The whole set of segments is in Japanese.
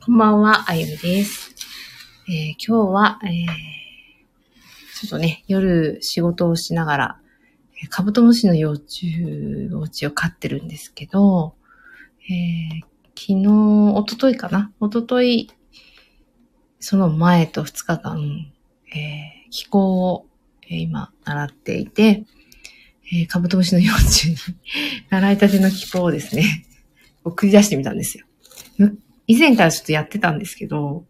こんばんは、あゆみです。えー、今日は、えー、ちょっとね、夜仕事をしながら、カブトムシの幼虫、幼虫を飼ってるんですけど、えー、昨日、おとといかな？おととい、その前と2日間、え、気候を、え、今、習っていて、え、カブトムシの幼虫に 習いたての気候をですね、送り出してみたんですよ。以前からちょっとやってたんですけど、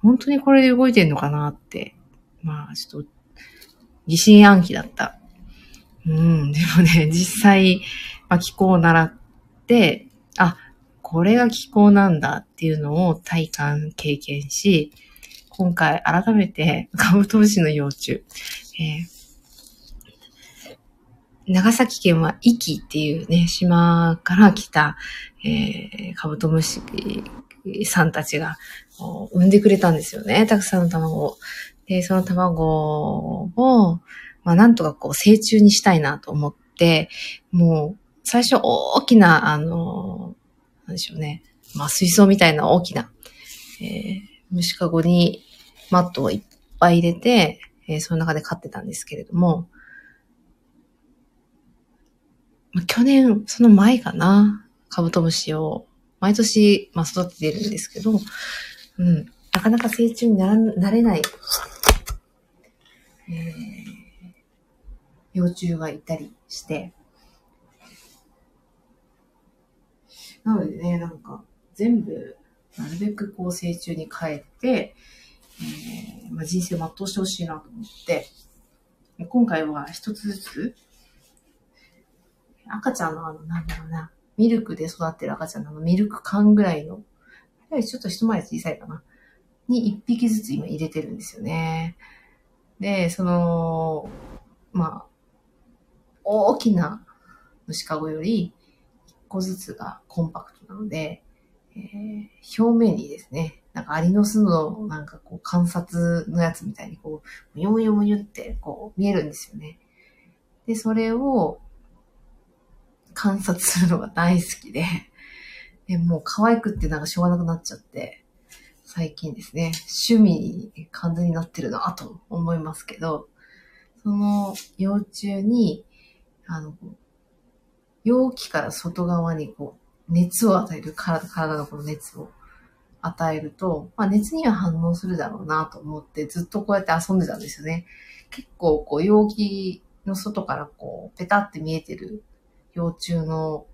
本当にこれで動いてんのかなって、まあ、ちょっと、疑心暗鬼だった。うん、でもね、実際、まあ、気候を習って、あ、これが気候なんだっていうのを体感経験し、今回改めてカブトムシの幼虫、えー、長崎県は壱岐っていうね、島から来た、えー、カブトムシさんたちが産んでくれたんですよね。たくさんの卵を。で、その卵を、まあなんとかこう成虫にしたいなと思って、もう最初大きな、あの、なんでしょうね。まあ水槽みたいな大きな、えー、虫かごにマットをいっぱい入れて、えー、その中で飼ってたんですけれども、去年、その前かな、カブトムシを。毎年、まあ、育ててるんですけど、うん、なかなか成虫にななれない、えー、幼虫がいたりして、なのでね、なんか、全部、なるべくこう成虫に変えて、えーまあ、人生を全うしてほしいなと思って、今回は一つずつ、赤ちゃんのあの、なんだろうな、ミルクで育ってる赤ちゃんのミルク缶ぐらいの、ちょっと一回り小さいかな。に一匹ずつ今入れてるんですよね。で、その、まあ、大きな虫かごより一個ずつがコンパクトなので、えー、表面にですね、なんかアリの巣のなんかこう観察のやつみたいにこう、むよむよむよってこう見えるんですよね。で、それを観察するのが大好きで、でもう可愛くってなんかしょうがなくなっちゃって、最近ですね、趣味に完全になってるなと思いますけど、その幼虫に、あの、容器から外側にこう、熱を与える、体、体のこの熱を与えると、まあ熱には反応するだろうなと思ってずっとこうやって遊んでたんですよね。結構こう容器の外からこうペタって見えてる幼虫の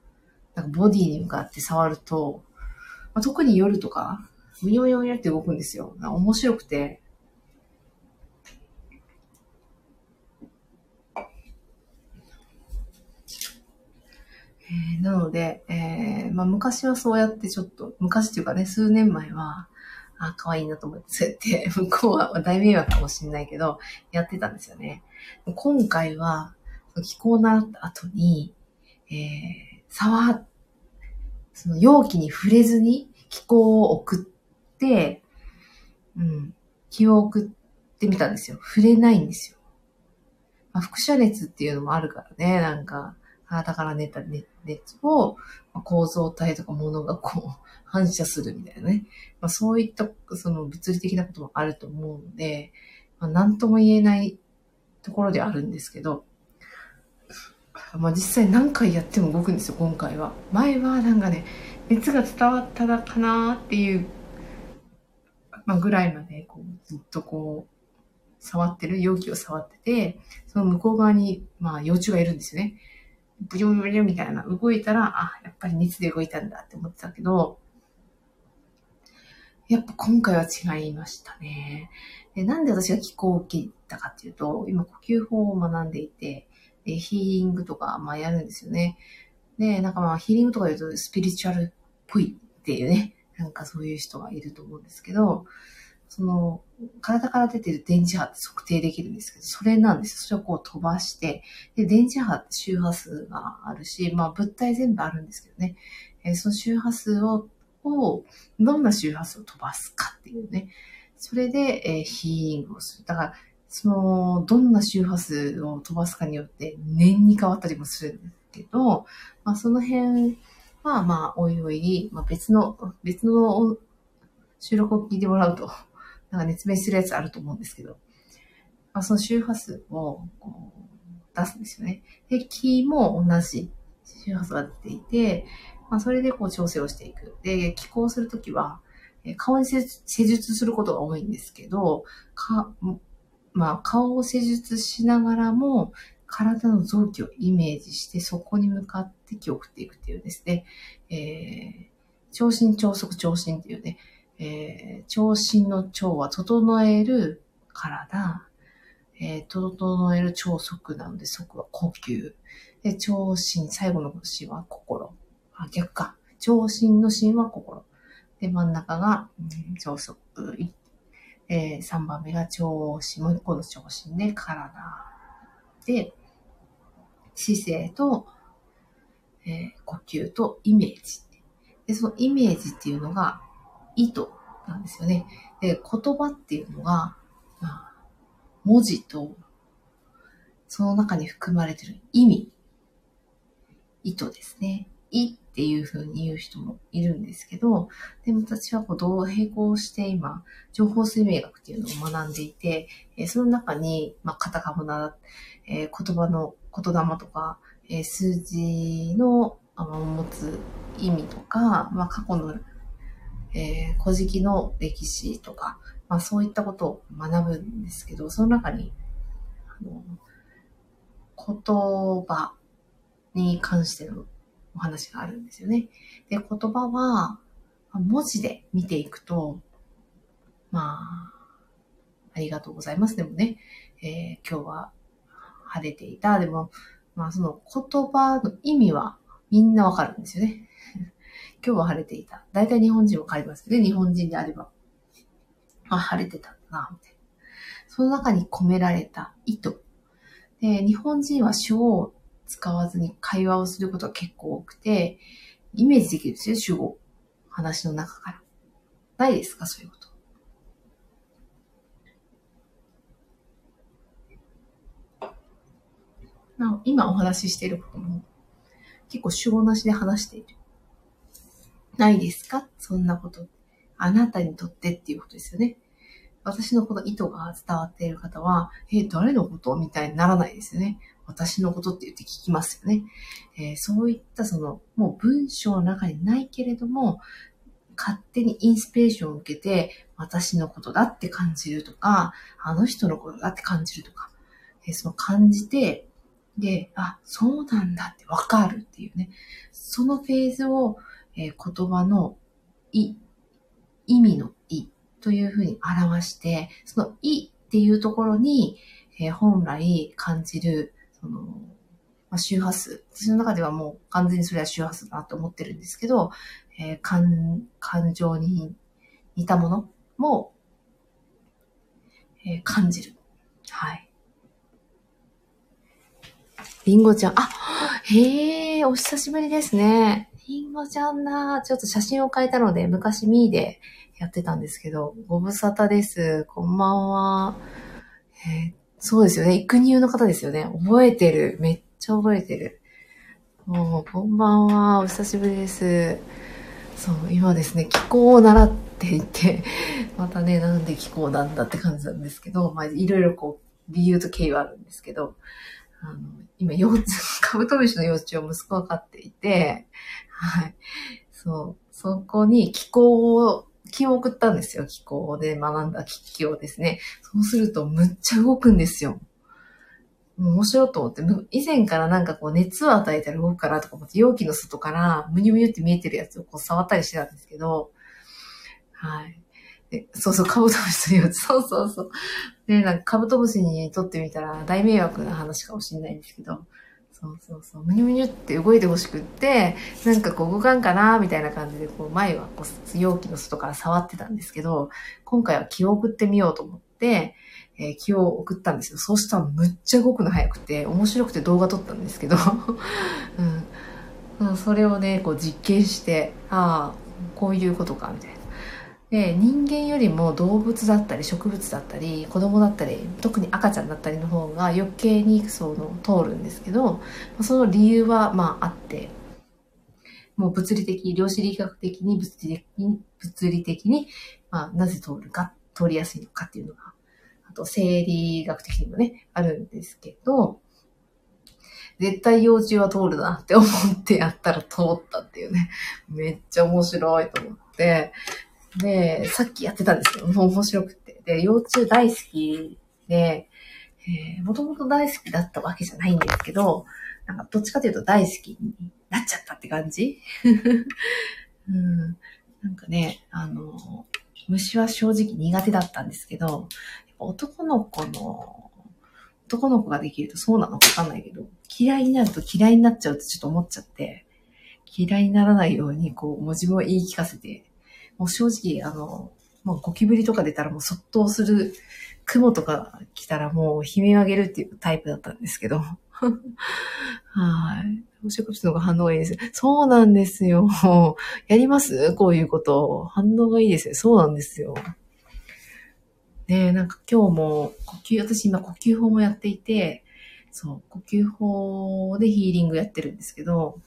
なんかボディに向かって触ると、まあ、特に夜とか、むよむよむよって動くんですよ。面白くて。えー、なので、えー、まあ昔はそうやってちょっと、昔っていうかね、数年前は、あ、可愛いなと思って、そうやって、向こうは大迷惑かもしれないけど、やってたんですよね。今回は、気候になった後に、えー、触、その容器に触れずに気候を送って、うん、気を送ってみたんですよ。触れないんですよ。まあ、輻射熱っていうのもあるからね、なんか、体から出た熱を、ま、構造体とか物がこう、反射するみたいなね。まあ、そういった、その物理的なこともあると思うので、まあ、なんとも言えないところであるんですけど、まあ、実際何回やっても動くんですよ今回は前はなんかね熱が伝わっただかなっていう、まあ、ぐらいまでこうずっとこう触ってる容器を触っててその向こう側に、まあ、幼虫がいるんですよねブヨブヨみたいな動いたらあやっぱり熱で動いたんだって思ってたけどやっぱ今回は違いましたね。でなんで私が気候を受けたかっていうと、今呼吸法を学んでいて、で、ヒーリングとか、まあやるんですよね。で、なんかまあヒーリングとか言うとスピリチュアルっぽいっていうね、なんかそういう人がいると思うんですけど、その、体から出てる電磁波って測定できるんですけど、それなんですよ。それをこう飛ばして、で、電磁波って周波数があるし、まあ物体全部あるんですけどね、えー、その周波数を、を、どんな周波数を飛ばすかっていうね、それで、えー、ヒーリングをする。だから、その、どんな周波数を飛ばすかによって年に変わったりもするんですけど、まあその辺はまあおいおい、まあ別の、別の収録を聞いてもらうと、なんか熱弁するやつあると思うんですけど、まあ、その周波数をこう出すんですよね。で、キーも同じ周波数が出ていて、まあ、それでこう調整をしていく。で、気候するときは、顔に施術することが多いんですけど、かまあ、顔を施術しながらも、体の臓器をイメージして、そこに向かって気を送っていくっていうですね、えー、超心超速超心っていうね、えー、超心の超は整える体、えー、整える超速なので、速は呼吸。で、超心、最後の心は心。あ、逆か。超心の心は心。で、真ん中が、うん、超速。えー、3番目が超心、もう一個の超心で体。で、姿勢と、えー、呼吸とイメージ。で、そのイメージっていうのが意図なんですよね。で、言葉っていうのが、まあ、文字と、その中に含まれている意味、意図ですね。意っていう風に言う人もいるんですけど、でも私はこう同並行して今、情報水明学っていうのを学んでいて、えその中に、まあ、カタカナ、えー、言葉の言霊とか、えー、数字のあの持つ意味とか、まあ、過去の、えー、古事記の歴史とか、まあ、そういったことを学ぶんですけど、その中に、あの言葉に関してのお話があるんですよね。で、言葉は、文字で見ていくと、まあ、ありがとうございます。でもね、えー、今日は晴れていた。でも、まあその言葉の意味はみんなわかるんですよね。今日は晴れていた。大体日本人わかりますよね。日本人であれば。あ、晴れてたんだな、みたいな。その中に込められた意図。で、日本人は主を使わずに会話をすることが結構多くて、イメージできるんですよ、主語。話の中から。ないですかそういうこと。な今お話ししていることも、結構主語なしで話している。ないですかそんなこと。あなたにとってっていうことですよね。私のこの意図が伝わっている方は、え、誰のこと？みたいにならないですよね。私のことって言って聞きますよね。えー、そういったその、もう文章の中にないけれども、勝手にインスピレーションを受けて、私のことだって感じるとか、あの人のことだって感じるとか、えー、その感じて、で、あ、そうなんだってわかるっていうね。そのフェーズを、えー、言葉の意、意味の意というふうに表して、その意っていうところに、えー、本来感じる、その、まあ、周波数。私の中ではもう完全にそれは周波数だなと思ってるんですけど、えー、感、感情に似たものも、えー、感じる。はい。りんごちゃん。あ、へえ、お久しぶりですね。りんごちゃんな。ちょっと写真を変えたので、昔ミーでやってたんですけど、ご無沙汰です。こんばんは。えー、そうですよね。育乳の方ですよね。覚えてる。めっちゃ覚えてる。もう、こんばんは。お久しぶりです。そう、今ですね、気候を習っていて、またね、なんで気候なんだって感じなんですけど、まあ、いろいろこう、理由と経緯はあるんですけど、あの、今、幼稚、カブトムシの幼虫を息子が飼っていて、はい。そう、そこに気候を、気を送ったんですよ。気候で学んだ機器をですね。そうすると、むっちゃ動くんですよ。面白いと思って、以前からなんかこう熱を与えたら動くかなとか思って、容器の外からムニュムニュって見えてるやつをこう触ったりしてたんですけど、はい。でそうそう、カブトムシの幼虫。そうそうそう。で、なんかカブトムシにとってみたら大迷惑な話かもしれないんですけど、そうそうそう、むにゅむにゅって動いてほしくって、なんかこう動かんかなみたいな感じで、こう前はこう容器の外から触ってたんですけど、今回は気を送ってみようと思って、えー、気を送ったんですよ。そうしたらむっちゃ動くの早くて、面白くて動画撮ったんですけど、うん、それをね、こう実験して、ああ、こういうことか、みたいな。で人間よりも動物だったり植物だったり子供だったり特に赤ちゃんだったりの方が余計にその通るんですけどその理由はまああってもう物理的量子力学的に物理的に物理的に、まあ、なぜ通るか、通りやすいのかっていうのが、あと、生理学的にもね、あるんですけど、絶対幼虫は通るなって思ってやったら通ったっていうね。めっちゃ面白いと思って。で、さっきやってたんですけど、もう面白くて。で、幼虫大好きで、えー、もともと大好きだったわけじゃないんですけど、なんかどっちかというと大好きになっちゃったって感じ うん。なんかね、あの、虫は正直苦手だったんですけど、男の子の、男の子ができるとそうなのかわかんないけど、嫌いになると嫌いになっちゃうってちょっと思っちゃって、嫌いにならないように、こう、もう自分を言い聞かせて、もう正直、あの、もうゴキブリとか出たらもうそっとする、雲とか来たらもう悲鳴を上げるっていうタイプだったんですけど。はい。動植物の方が反応がいいです。そうなんですよ。やります？こういうこと。反応がいいですよ。そうなんですよ。ねなんか今日も呼吸、私今呼吸法もやっていて、そう、呼吸法でヒーリングやってるんですけど、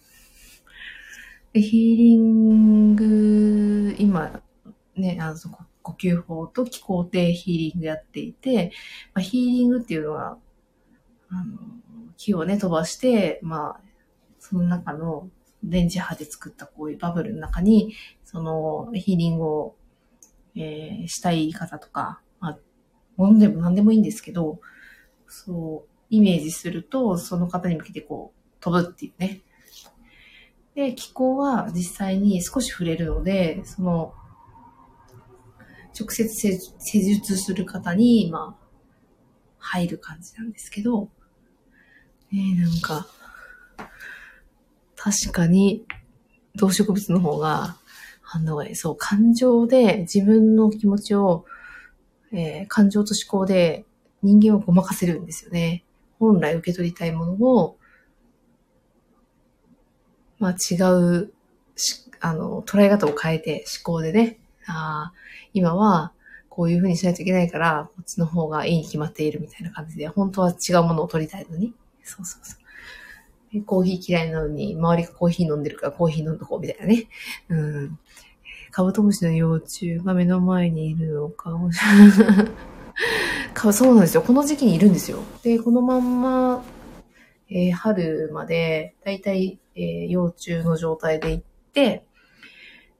でヒーリング、今、ね、あの、呼吸法と気候定ヒーリングやっていて、まあ、ヒーリングっていうのは、あの、気をね、飛ばして、まあ、その中の電磁波で作ったこういうバブルの中に、そのヒーリングを、えー、したい方とか、まあ、ものでも何でもいいんですけど、そう、イメージすると、その方に向けてこう、飛ぶっていうね。で、気候は実際に少し触れるので、その、直接施術する方に、まあ、入る感じなんですけど、ねなんか、確かに動植物の方が反応がいい。そう、感情で自分の気持ちを、えー、感情と思考で人間をごまかせるんですよね。本来受け取りたいものを、まあ違う、あの、捉え方を変えて思考でね、あ、今はこういう風にしないといけないから、こっちの方がいいに決まっているみたいな感じで、本当は違うものを取りたいのに。そうそうそう。コーヒー嫌いなのに、周りがコーヒー飲んでるからコーヒー飲んどこうみたいなね。うん。カブトムシの幼虫が目の前にいるのかもしれない。そうなんですよ。この時期にいるんですよ。で、このまんま、えー、春まで、だいたい、えー、幼虫の状態で行って、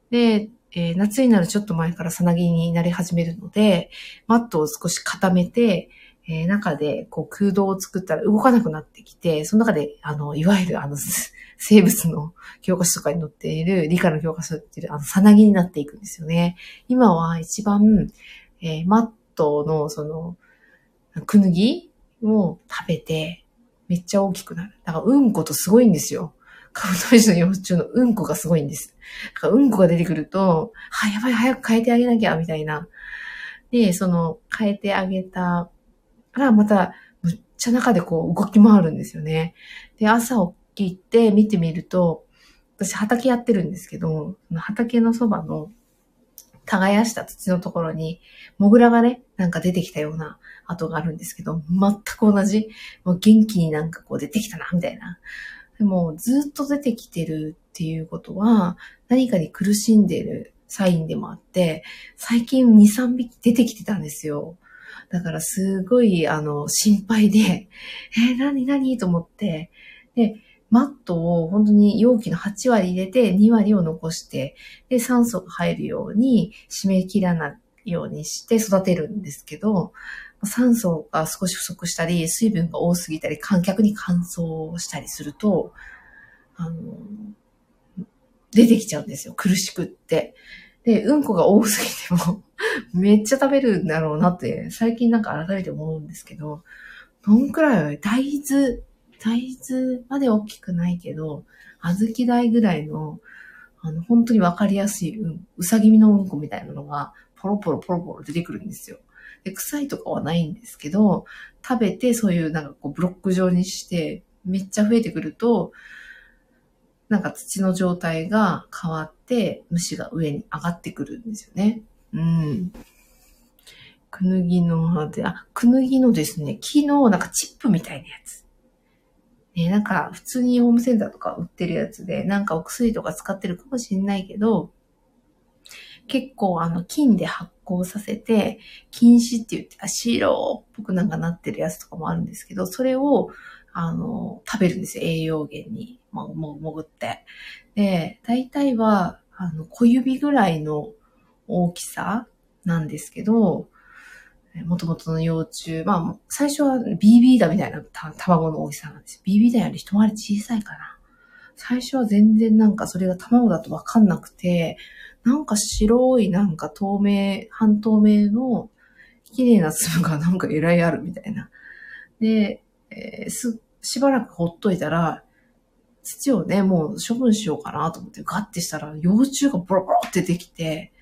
で、えー、夏になるちょっと前からさなぎになり始めるので、マットを少し固めて、えー、中でこう空洞を作ったら動かなくなってきて、その中で、あの、いわゆるあの、生物の教科書とかに載っている、理科の教科書っていう、あの、さなぎになっていくんですよね。今は一番、えー、マットの、その、くぬぎを食べて、めっちゃ大きくなる。だから、うんことすごいんですよ。カブトムシの幼虫のうんこがすごいんです。だからうんこが出てくると、は、やばい、早く変えてあげなきゃ、みたいな。で、その、変えてあげたら、また、むっちゃ中でこう動き回るんですよね。で、朝起きて見てみると、私畑やってるんですけど、畑のそばの耕した土のところに、モグラがね、なんか出てきたような跡があるんですけど、全く同じ、もう元気になんかこう出てきたな、みたいな。でも、ずっと出てきてるっていうことは、何かに苦しんでるサインでもあって、最近2、3匹出てきてたんですよ。だからすごい、あの、心配で、えー、何何？と思って、で、マットを本当に容器の8割入れて2割を残して、で、酸素が入るように締め切らないようにして育てるんですけど、酸素が少し不足したり、水分が多すぎたり、観客に乾燥したりすると、あの、出てきちゃうんですよ。苦しくって。で、うんこが多すぎても めっちゃ食べるんだろうなって、最近なんか改めて思うんですけど、どんくらい大豆、大豆まで大きくないけど、小豆大ぐらいの、あの、本当にわかりやすい、うん、うさぎみのうんこみたいなのが、ポロポロポロポロ出てくるんですよ。で、臭いとかはないんですけど、食べてそういうなんかこうブロック状にして、めっちゃ増えてくると、なんか土の状態が変わって、虫が上に上がってくるんですよね。うん。くぬぎの葉で、あ、くぬぎのですね、木のなんかチップみたいなやつ。ね、なんか普通にホームセンターとか売ってるやつで、なんかお薬とか使ってるかもしれないけど、結構あの金で発酵させて、金糸って言って、あ白っぽくなんかなってるやつとかもあるんですけど、それをあの、食べるんですよ、栄養源に、も、も、潜って。で、大体は、あの、小指ぐらいの大きさなんですけど、もともとの幼虫、まあ、最初は BB だみたいな卵の大きさなんです。BB だより一回り小さいかな。最初は全然なんかそれが卵だとわかんなくて、なんか白いなんか透明、半透明の綺麗な粒がなんかえらいあるみたいな。で、えー、すしばらくほっといたら、土をね、もう処分しようかなと思ってガッてしたら、幼虫がボロボロってできて、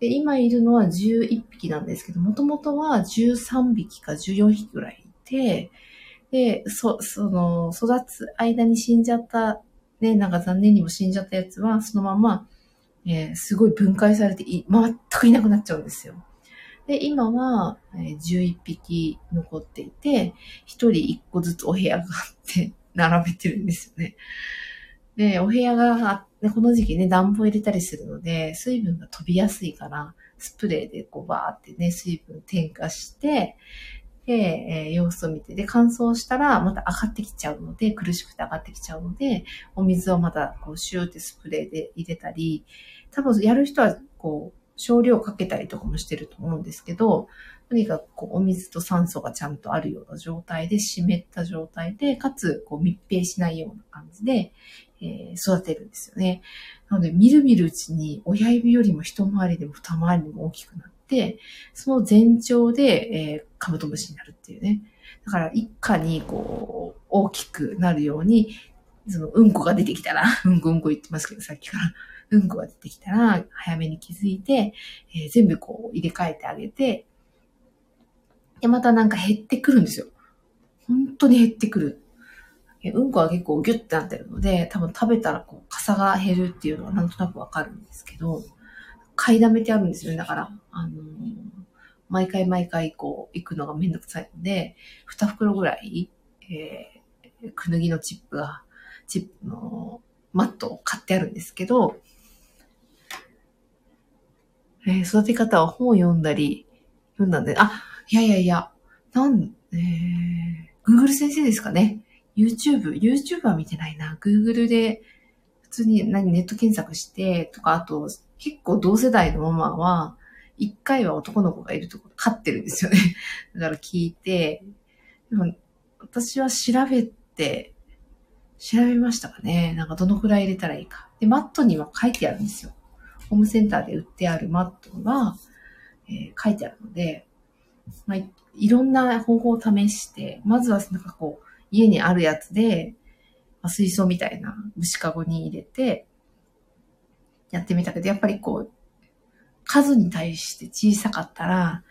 で、今いるのは11匹なんですけど、もともとは13匹か14匹ぐらいいて、で、そ、その、育つ間に死んじゃった、ね、なんか残念にも死んじゃったやつは、そのまま、えー、すごい分解されてい、全くいなくなっちゃうんですよ。で、今は、え11匹残っていて、1人1個ずつお部屋があって 並べてるんですよね。で、お部屋が、この時期ね、暖房入れたりするので、水分が飛びやすいから、スプレーでこうバーってね、水分添加して、で、えー、様子を見て、で、乾燥したらまた上がってきちゃうので、苦しくて上がってきちゃうので、お水をまたこうシューってスプレーで入れたり、多分やる人はこう、少量かけたりとかもしてると思うんですけど、とにかくこうお水と酸素がちゃんとあるような状態で、湿った状態で、かつこう密閉しないような感じで、えー、育てるんですよね。なので、みるみるうちに親指よりも一回りでも二回りでも大きくなって、その全長で、えー、カブトムシになるっていうね。だから一家にこう、大きくなるように、その、うんこが出てきたら、うんこうんこ言ってますけど、さっきから。うんこが出てきたら、早めに気づいて、えー、全部こう入れ替えてあげて、で、またなんか減ってくるんですよ。本当に減ってくる。うんこは結構ギュッてなってるので、多分食べたらこう、傘が減るっていうのはなんとなくわかるんですけど、買いだめてあるんですよね。だから、あのー、毎回毎回こう、行くのがめんどくさいので、二袋ぐらい、えー、くぬぎのチップが、チップのマットを買ってあるんですけど、えー、育て方は本を読んだり、読んだんで、あ、いやいやいや、なん、えー、Google 先生ですかね。YouTube、YouTube は見てないな。Google で普通に何ネット検索してとか、あと結構同世代のママは、一回は男の子がいるところ飼ってるんですよね。だから聞いて、でも私は調べて、調べましたかね。なんかどのくらい入れたらいいか。で、マットには書いてあるんですよ。ホームセンターで売ってあるマットが、えー、書いてあるので、まあ、いろんな方法を試して、まずはなんかこう、家にあるやつで、まあ、水槽みたいな虫かごに入れて、やってみたけど、やっぱりこう、数に対して小さかったら、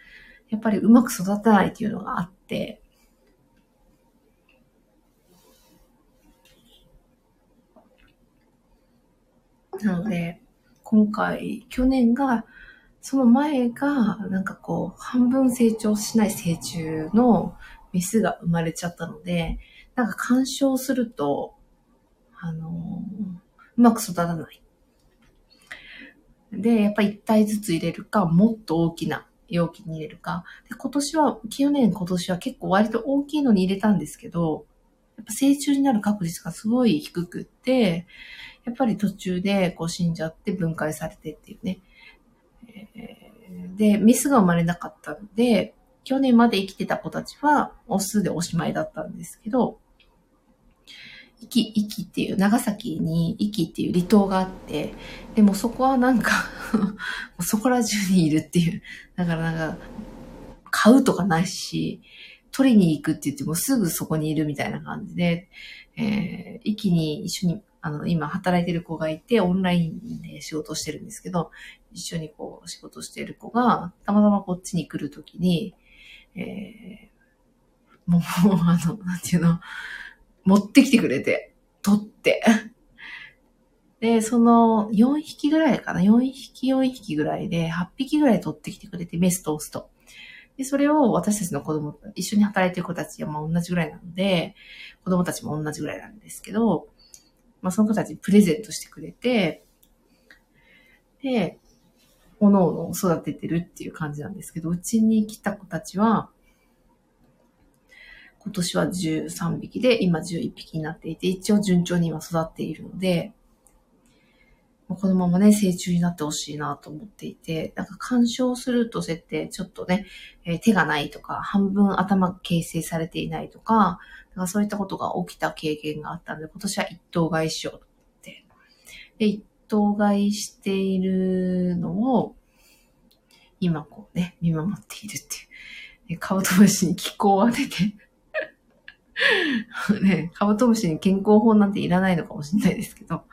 やっぱりうまく育たないっていうのがあって、なので、今回、去年が、その前が、なんかこう、半分成長しない成虫のメスが生まれちゃったので、なんか干渉すると、あのうまく育たない。で、やっぱり1体ずつ入れるか、もっと大きな容器に入れるか。で今年は、去年今年は結構割と大きいのに入れたんですけど、やっぱ成虫になる確率がすごい低くって、やっぱり途中でこう死んじゃって分解されてっていうね。で、メスが生まれなかったので、去年まで生きてた子たちはオスでおしまいだったんですけど、壱岐、壱岐っていう、長崎に壱岐っていう離島があって、でもそこはなんかそこら中にいるっていう、だからなんか、買うとかないし、取りに行くって言ってもすぐそこにいるみたいな感じで、えー、壱岐に一緒にあの、今働いてる子がいて、オンラインで仕事してるんですけど、一緒にこう、仕事してる子が、たまたまこっちに来るときに、えー、もう、あの、なんていうの、持ってきてくれて、取って。で、その、4匹ぐらいかな、4匹4匹ぐらいで、8匹ぐらい取ってきてくれて、メスとオスと。で、それを私たちの子供、一緒に働いてる子たちはま同じぐらいなので、子供たちも同じぐらいなんですけど、まあ、その子たちにプレゼントしてくれて、で、おのおの育ててるっていう感じなんですけど、うちに来た子たちは、今年は13匹で、今11匹になっていて、一応順調に今育っているので、このままね、成虫になってほしいなと思っていて、なんか干渉すると設定、ちょっとね、えー、手がないとか、半分頭形成されていないとか、かそういったことが起きた経験があったので、今年は一頭買いしようと思って。で、一頭買いしているのを、今こうね、見守っているっていう。カブトムシに気候を当てて ね、カブトムシに健康法なんていらないのかもしれないですけど、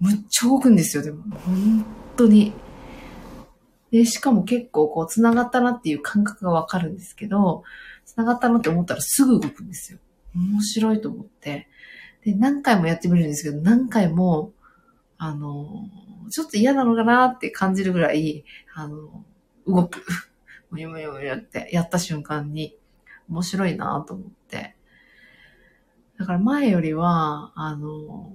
むっちゃ動くんですよ、でも。本当に。で、しかも結構こう、繋がったなっていう感覚がわかるんですけど、繋がったなって思ったらすぐ動くんですよ。面白いと思って。で、何回もやってみるんですけど、何回も、あの、ちょっと嫌なのかなって感じるぐらい、あの、動く。むにむにむにってやった瞬間に、面白いなと思って。だから前よりは、あの、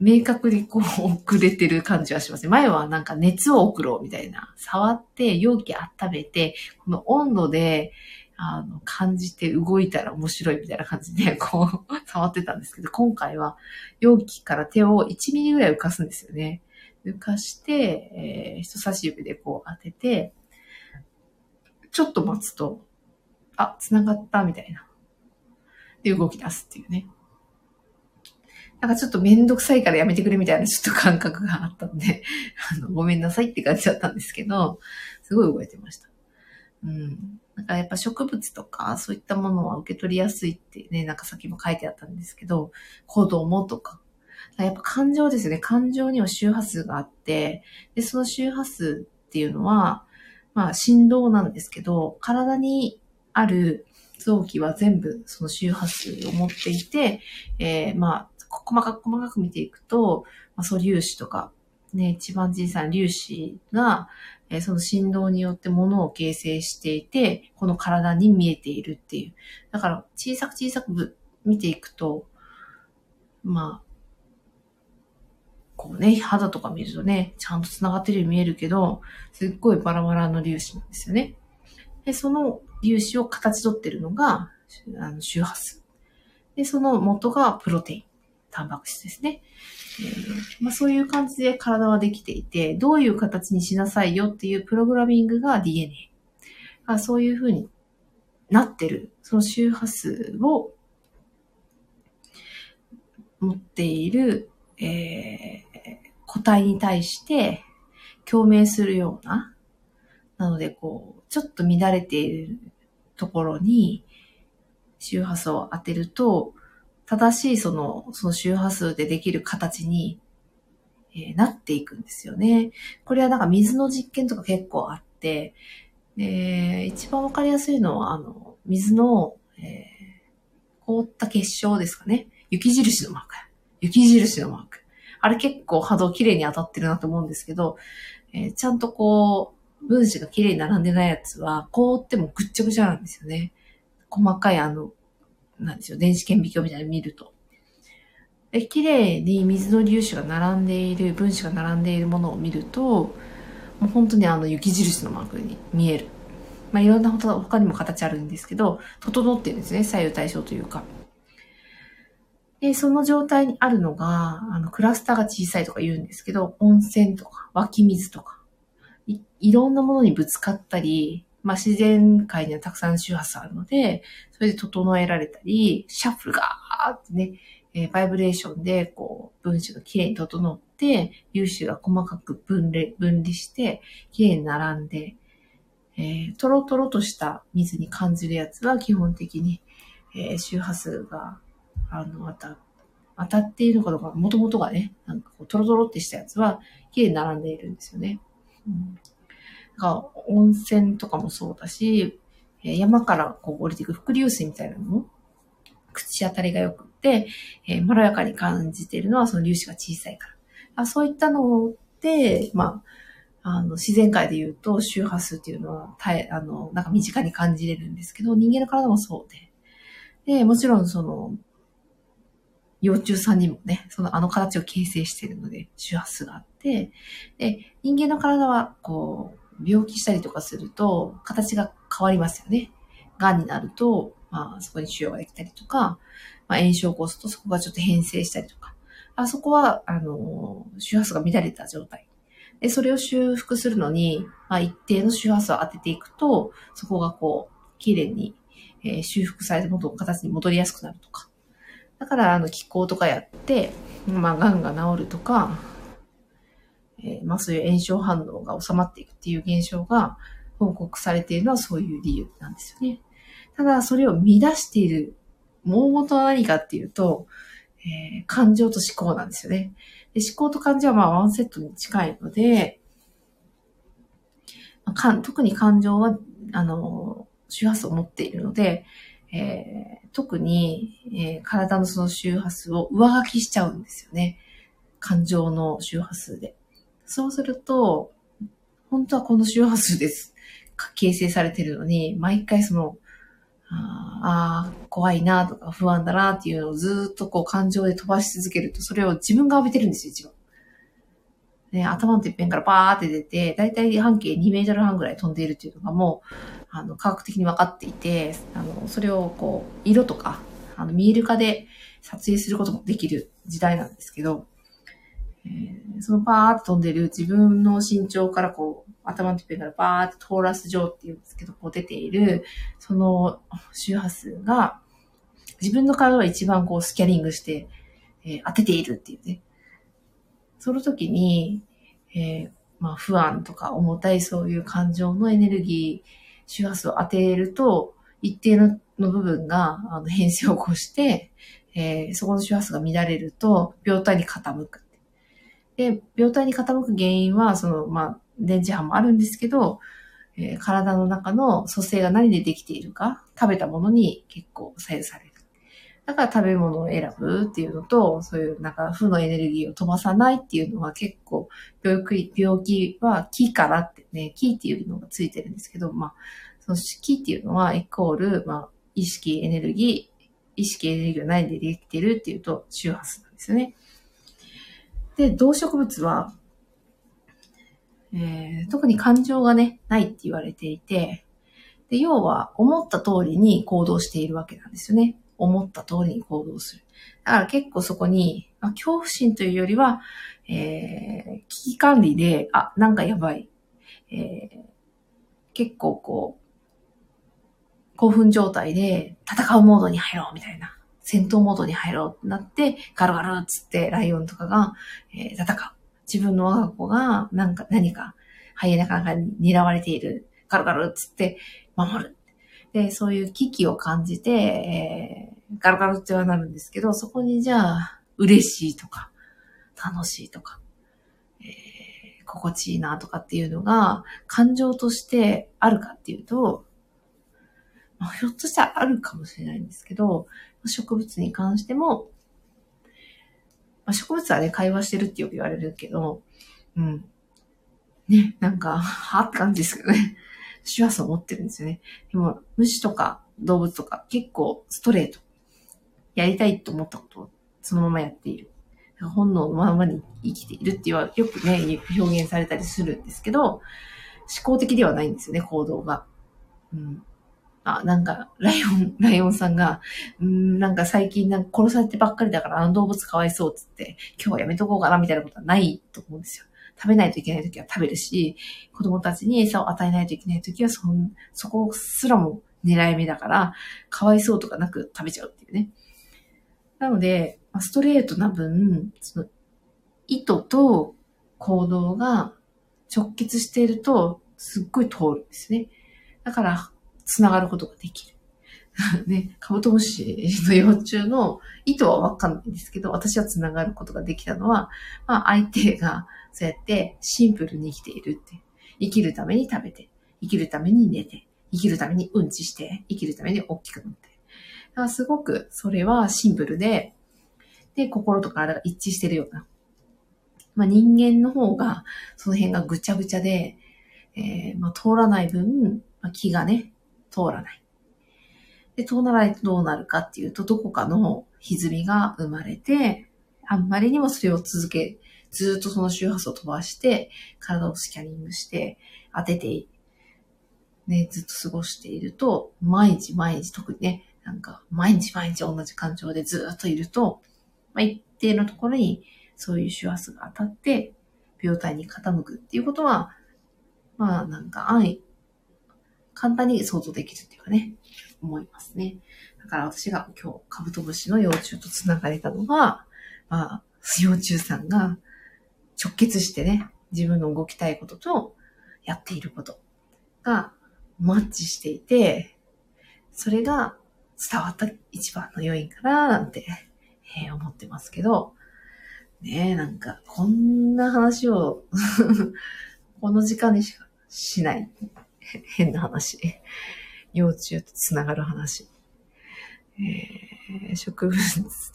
明確にこう遅れてる感じはしますね。前はなんか熱を送ろうみたいな。触って容器温めて、この温度で、あの、感じて動いたら面白いみたいな感じで、こう、触ってたんですけど、今回は容器から手を1ミリぐらい浮かすんですよね。浮かして、えー、人差し指でこう当てて、ちょっと待つと、あ、繋がったみたいな。で、動き出すっていうね。なんかちょっとめんどくさいからやめてくれみたいなちょっと感覚があったんで、あの、ごめんなさいって感じだったんですけど、すごい動いてました。うん。なんかやっぱ植物とかそういったものは受け取りやすいってね、なんかさっきも書いてあったんですけど、子供とか。やっぱ感情ですね。感情には周波数があって、で、その周波数っていうのは、まあ振動なんですけど、体にある臓器は全部その周波数を持っていて、えー、まあ細かく細かく見ていくと、まあ、素粒子とか、ね、一番小さな粒子が、えー、その振動によって物を形成していて、この体に見えているっていう。だから小さく小さく見ていくと、まあ、こうね、肌とか見るとね、ちゃんと繋がってるように見えるけど、すっごいバラバラの粒子なんですよね。で、その粒子を形取ってるのが、あの周波数。で、その元がプロテイン。タンパク質ですね。えー、まあ、そういう感じで体はできていて、どういう形にしなさいよっていうプログラミングが DNA。あそういう風になってる、その周波数を持っている、えー、個体に対して共鳴するような、なので、こう、ちょっと乱れているところに周波数を当てると、正しいその、その周波数でできる形に、えー、なっていくんですよね。これはなんか水の実験とか結構あって、で、一番わかりやすいのは、あの、水の、えー、凍った結晶ですかね。雪印のマーク。雪印のマーク。あれ結構波動綺麗に当たってるなと思うんですけど、えー、ちゃんとこう、分子が綺麗に並んでないやつは、凍ってもぐっちゃぐちゃなんですよね。細かいあの、なんですよ。電子顕微鏡みたいに見ると。で、綺麗に水の粒子が並んでいる、分子が並んでいるものを見ると、もう本当にあの雪印のマークに見える。まあ、いろんなこと他にも形あるんですけど、整ってるんですね。左右対称というか。で、その状態にあるのが、あの、クラスターが小さいとか言うんですけど、温泉とか湧き水とか、いいろんなものにぶつかったり、まあ、自然界にはたくさん周波数あるので、それで整えられたり、シャッフルがーってね、えー、バイブレーションで、こう、分子がきれいに整って、粒子が細かく分離、分離して、きれいに並んで、えー、トロトロとした水に感じるやつは基本的に、えー、周波数が、あの、当た、当たっているのかどうか、もともとがね、なんかこう、トロトロってしたやつは、きれいに並んでいるんですよね。うんが温泉とかもそうだし、山からこう降りていく伏流水みたいなのも、口当たりが良くて、えー、まろやかに感じているのはその粒子が小さいから。あそういったので、まあ、あの、自然界で言うと周波数っていうのは、たえ、あの、なんか身近に感じれるんですけど、人間の体もそうで。で、もちろんその、幼虫さんにもね、そのあの形を形成しているので、周波数があって、で、人間の体は、こう、病気したりとかすると、形が変わりますよね。癌になると、まあ、そこに腫瘍ができたりとか、まあ、炎症を起こすとそこがちょっと変性したりとか、あそこは、あの、周波数が乱れた状態。で、それを修復するのに、まあ、一定の周波数を当てていくと、そこがこう、綺麗に、えー、修復されて元の形に戻りやすくなるとか。だから、あの、気候とかやって、まあ、癌が治るとか、えー、まあ、そういう炎症反応が収まっていくっていう現象が報告されているのはそういう理由なんですよね。ただ、それを乱している大元は何かっていうと、えー、感情と思考なんですよね。で思考と感情はまあワンセットに近いので、かん特に感情は、あの、周波数を持っているので、えー、特に、えー、体のその周波数を上書きしちゃうんですよね。感情の周波数で。そうすると、本当はこの周波数です。形成されてるのに、毎回そのああ、怖いなとか不安だなっていうのをずっとこう感情で飛ばし続けると、それを自分が浴びてるんですよ、一番。ね、頭のてっぺんからバーって出て、だいたい半径2メートル半ぐらい飛んでいるっていうのがもう、あの、科学的に分かっていて、あの、それをこう、色とか、あの、見える化で撮影することもできる時代なんですけど、えー、そのバーって飛んでる自分の身長からこう、頭のてっぺんからバーってトーラス状っていうんですけど、こう出ている、その周波数が、自分の体は一番こうスキャリングして、えー、当てているっていうね。その時に、えー、まあ不安とか重たいそういう感情のエネルギー、周波数を当てると、一定のの部分があの変性を起こして、えー、そこの周波数が乱れると、病態に傾く。で、病態に傾く原因は、その、まあ、電磁波もあるんですけど、えー、体の中の組成が何でできているか、食べたものに結構左右される。だから食べ物を選ぶっていうのと、そういうなんか負のエネルギーを飛ばさないっていうのは結構病気、病気は気からってね、気っていうのがついてるんですけど、まあ、その気っていうのはイコール、まあ、意識エネルギー、意識エネルギーは何でできてるっていうと周波数なんですよね。で、動植物は、えー、特に感情がね、ないって言われていて、で、要は思った通りに行動しているわけなんですよね。思った通りに行動する。だから結構そこに、まあ、恐怖心というよりは、えー、危機管理で、あ、なんかやばい。えー、結構こう、興奮状態で戦うモードに入ろうみたいな。戦闘モードに入ろうってなって、ガルガルっつってライオンとかが、えー、戦う。自分の我が子が、なんか、何か、ハイエナかなんかに狙われている。ガルガルっつって守る。で、そういう危機を感じて、えー、ガルガルってはなるんですけど、そこにじゃあ、嬉しいとか、楽しいとか、えー、心地いいなとかっていうのが、感情としてあるかっていうと、まあ、ひょっとしたらあるかもしれないんですけど、植物に関しても、まあ、植物はね、会話してるってよく言われるけど、うん。ね、なんか、はって感じですけどね。周波数を持ってるんですよね。でも、虫とか動物とか結構ストレート。やりたいと思ったことをそのままやっている。本能のままに生きているっていうはよくね、表現されたりするんですけど、思考的ではないんですよね、行動が。うん。あ、なんか、ライオン、ライオンさんが、うん、なんか最近なんか殺されてばっかりだからあの動物かわいそうっつって、今日はやめとこうかなみたいなことはないと思うんですよ。食べないといけない時は食べるし、子供たちに餌を与えないといけない時はそ、そこすらも狙い目だから、かわいそうとかなく食べちゃうっていうね。なので、ストレートな分、その意図と行動が直結していると、すっごい通るんですね。だから、繋がることができる。ね、カブトムシの幼虫の意図はわかんないんですけど、私は繋がることができたのは、まあ相手がそうやってシンプルに生きているって。生きるために食べて、生きるために寝て、生きるためにうんちして、生きるために大きくなって。だからすごくそれはシンプルで、で、心と体が一致してるような。まあ人間の方が、その辺がぐちゃぐちゃで、えー、まあ通らない分、まあ、気がね、通らない。で、通らないとどうなるかっていうと、どこかの歪みが生まれて、あんまりにもそれを続け、ずっとその周波数を飛ばして、体をスキャニングして、当てて、ね、ずっと過ごしていると、毎日毎日特にね、なんか、毎日毎日同じ感情でずっといると、まあ、一定のところにそういう周波数が当たって、病態に傾くっていうことは、まあ、なんか、安易、簡単に想像できるっていうかね、思いますね。だから私が今日、カブトムシの幼虫と繋がれたのは、まあ、幼虫さんが直結してね、自分の動きたいこととやっていることがマッチしていて、それが伝わった一番の要因かななんて、えー、思ってますけど、ねえ、なんか、こんな話を この時間にしかしない。変な話。幼虫とつながる話。えー、植物、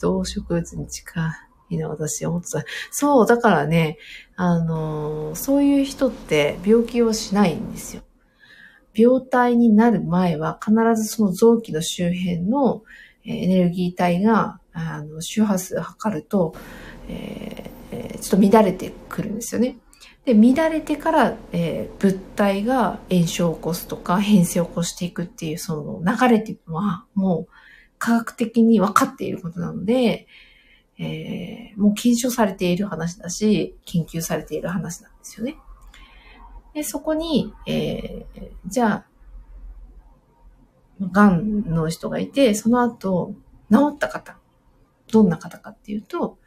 動植物に近い私思ってた。そう、だからね、あの、そういう人って病気をしないんですよ。病態になる前は必ずその臓器の周辺のエネルギー体が、あの、周波数を測ると、えー、ちょっと乱れてくるんですよね。で、乱れてから、えー、物体が炎症を起こすとか変性を起こしていくっていうその流れっていうのはもう科学的に分かっていることなので、えー、もう検証されている話だし、研究されている話なんですよね。で、そこに、えー、じゃあ、癌の人がいて、その後、治った方、どんな方かっていうと、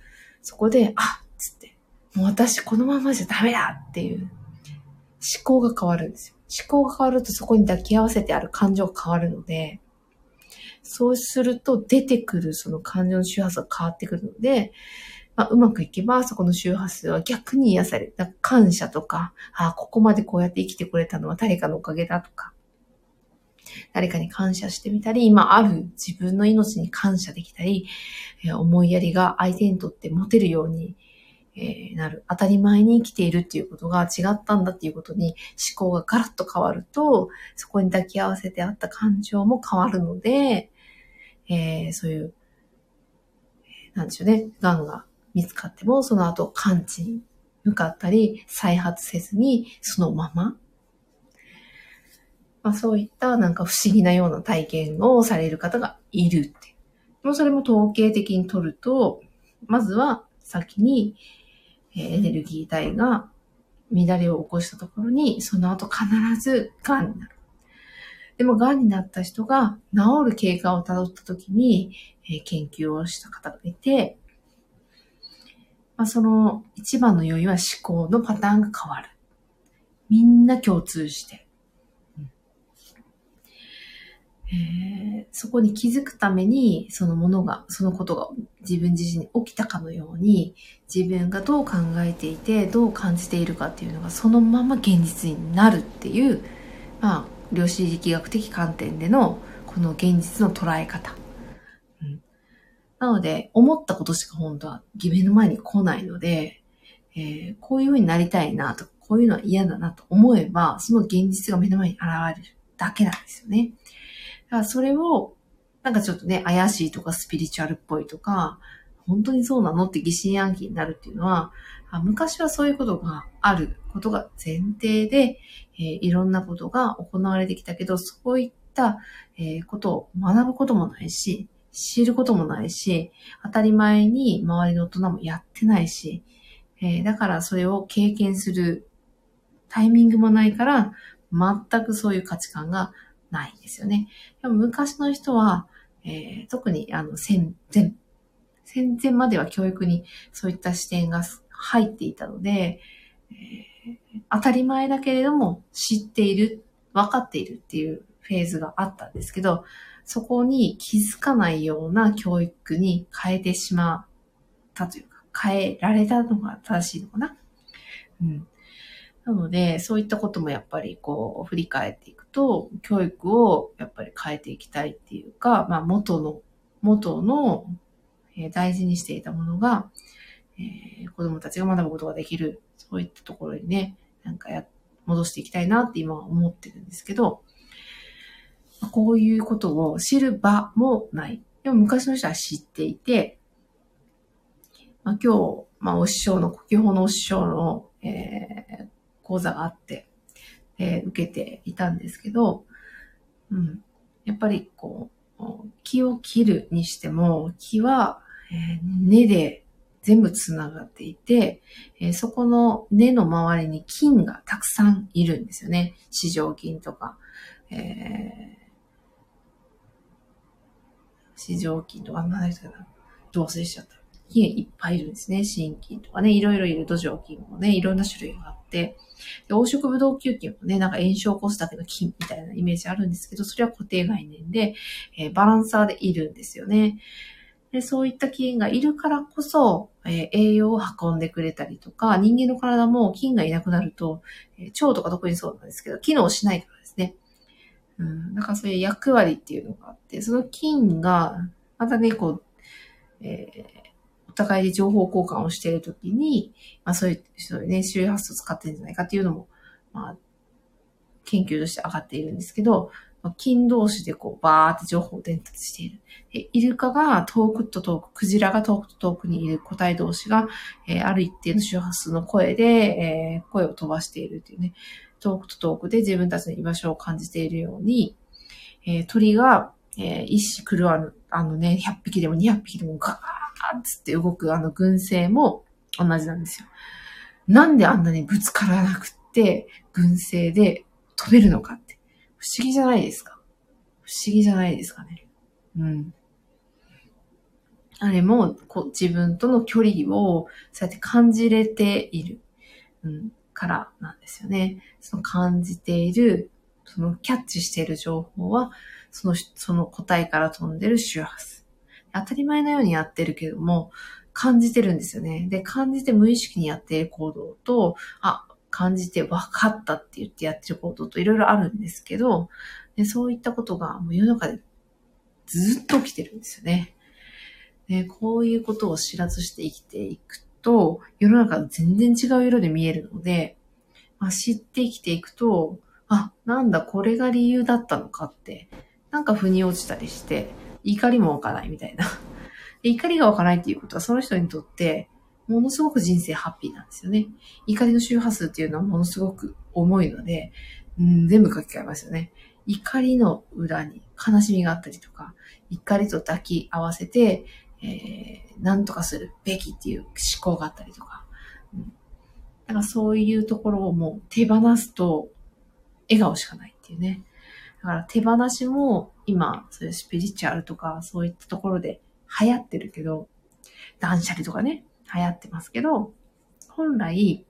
そこで、あっつって、もう私このままじゃダメだっていう思考が変わるんですよ。思考が変わるとそこに抱き合わせてある感情が変わるので、そうすると出てくるその感情の周波数が変わってくるので、まあ、うまくいけば、そこの周波数は逆に癒される。感謝とか、ああ、ここまでこうやって生きてくれたのは誰かのおかげだとか、誰かに感謝してみたり、今ある自分の命に感謝できたり、え、思いやりが相手にとって持てるように、え、なる。当たり前に生きているっていうことが違ったんだっていうことに思考がガラッと変わると、そこに抱き合わせてあった感情も変わるので、えー、そういう、なんでしょうね、癌が見つかっても、その後完治に向かったり、再発せずに、そのまま、まあ、そういったなんか不思議なような体験をされる方がいるって。もうそれも統計的に取ると、まずは先にエネルギー体が乱れを起こしたところに、その後必ず癌になる。でも、癌になった人が治る経過をたどった時に、え研究をした方がいて、まあ、その一番の要因は思考のパターンが変わる。みんな共通して。えー、そこに気づくために、そのものが、そのことが自分自身に起きたかのように、自分がどう考えていて、どう感じているかっていうのが、そのまま現実になるっていう、まあ、量子力学的観点での、この現実の捉え方。なので、思ったことしか本当は目の前に来ないので、えー、こういう風になりたいなとか、こういうのは嫌だなと思えば、その現実が目の前に現れるだけなんですよね。だからそれを、なんかちょっとね、怪しいとかスピリチュアルっぽいとか、本当にそうなのって疑心暗鬼になるっていうのは、昔はそういうことがあることが前提で、えー、いろんなことが行われてきたけど、そういった、えー、ことを学ぶこともないし、知ることもないし、当たり前に周りの大人もやってないし、えー、だからそれを経験するタイミングもないから、全くそういう価値観がないんですよね。でも昔の人は、えー、特にあの戦前、戦前までは教育にそういった視点が入っていたので、えー、当たり前だけれども知っている、分かっているっていうフェーズがあったんですけど、そこに気づかないような教育に変えてしまったというか、変えられたのが正しいのかな。うん。なので、そういったこともやっぱりこう、振り返っていくと、教育をやっぱり変えていきたいっていうか、まあ元の、元の、えー、大事にしていたものが、えー、子供たちが学ぶことができる、そういったところにね、なんかや、戻していきたいなって今は思ってるんですけど、こういうことを知る場もない。でも昔の人は知っていて、まあ、今日、まあ、お師匠の、呼吸法のお師匠の、えー、講座があって、えー、受けていたんですけど、うん。やっぱりこう、木を切るにしても、木は、えー、根で全部つながっていて、えー、そこの根の周りに菌がたくさんいるんですよね。市場菌とか、えー、市場菌とか、何だったかな。どう忘れしちゃった。菌いっぱいいるんですね。心菌とかね、いろいろいる土壌菌もね、いろんな種類があって、で黄色ブドウ球菌もね、なんか炎症を起こすだけの菌みたいなイメージあるんですけど、それは固定概念で、えー、バランサーでいるんですよね。でそういった菌がいるからこそ、えー、栄養を運んでくれたりとか、人間の体も菌がいなくなると、えー、腸とか特にそうなんですけど、機能しないからですね。うん、なんかそういう役割っていうのがあって、その菌が、またね、こう、えー、お互いで情報交換をしているときに、まあそういう、そういうね、周囲発想使ってるんじゃないかっていうのも、まあ、研究として上がっているんですけど、菌同士でこう、バーって情報を伝達している。でイルカが遠くと遠く、クジラが遠くと遠くにいる個体同士が、えー、ある一定の周波数の声で、えー、声を飛ばしているっていうね、遠くと遠くで自分たちの居場所を感じているように、えー、鳥が、えー、一死狂わぬ、あのね、100匹でも200匹でもガーーつって動くあの群生も同じなんですよ。なんであんなにぶつからなくって、群生で飛べるのかって。不思議じゃないですか不思議じゃないですかね。うん。あれもこう自分との距離をそうやって感じれている、うん、からなんですよね。その感じている、そのキャッチしている情報は、その、その個体から飛んでる周波数。当たり前のようにやってるけども、感じてるんですよね。で、感じて無意識にやっている行動と、あ、感じて分かったって言ってやってる行動といろいろあるんですけど、でそういったことがもう世の中でずっと起きてるんですよね。でこういうことを知らずして生きていくと、世の中全然違う色で見えるので、まあ、知って生きていくと、あ、なんだ、これが理由だったのかって、なんか腑に落ちたりして、怒りも湧かないみたいな。怒りが湧かないっていうことは、その人にとって、ものすごく人生ハッピーなんですよね。怒りの周波数っていうのはものすごく重いので、うん、全部書き換えますよね。怒りの裏に悲しみがあったりとか、怒りと抱き合わせて、えー、何とかするべきっていう思考があったりとか。うん、だからそういうところをもう手放すと笑顔しかないっていうね。だから手放しも今、そういうスピリチュアルとかそういったところで流行ってるけど、断捨離とかね、流行ってますけど、本来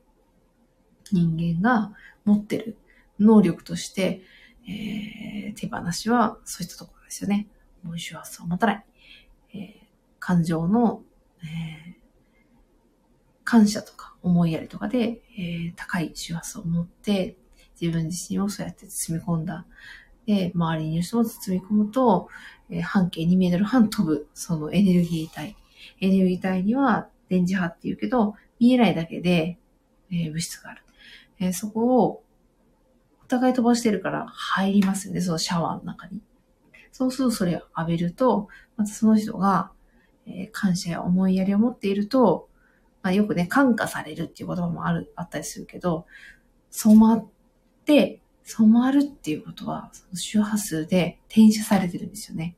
人間が持ってる能力として、えー、手放しはそういったところですよね。思い周波数を持たない。えー、感情の、えー、感謝とか思いやりとかで、えー、高い周波数を持って自分自身をそうやって包み込んだで、周りにいる人を包み込むと、えー、半径2メートル半飛ぶ、そのエネルギー体。エネルギー体には電磁波って言うけど、見えないだけで、えー、物質がある。えー、そこを、お互い飛ばしてるから入りますよね、そのシャワーの中に。そうするとそれを浴びると、またその人が、えー、感謝や思いやりを持っていると、まあ、よくね、感化されるっていう言葉もある、あったりするけど、染まって、染まるっていうことは、その周波数で転写されてるんですよね。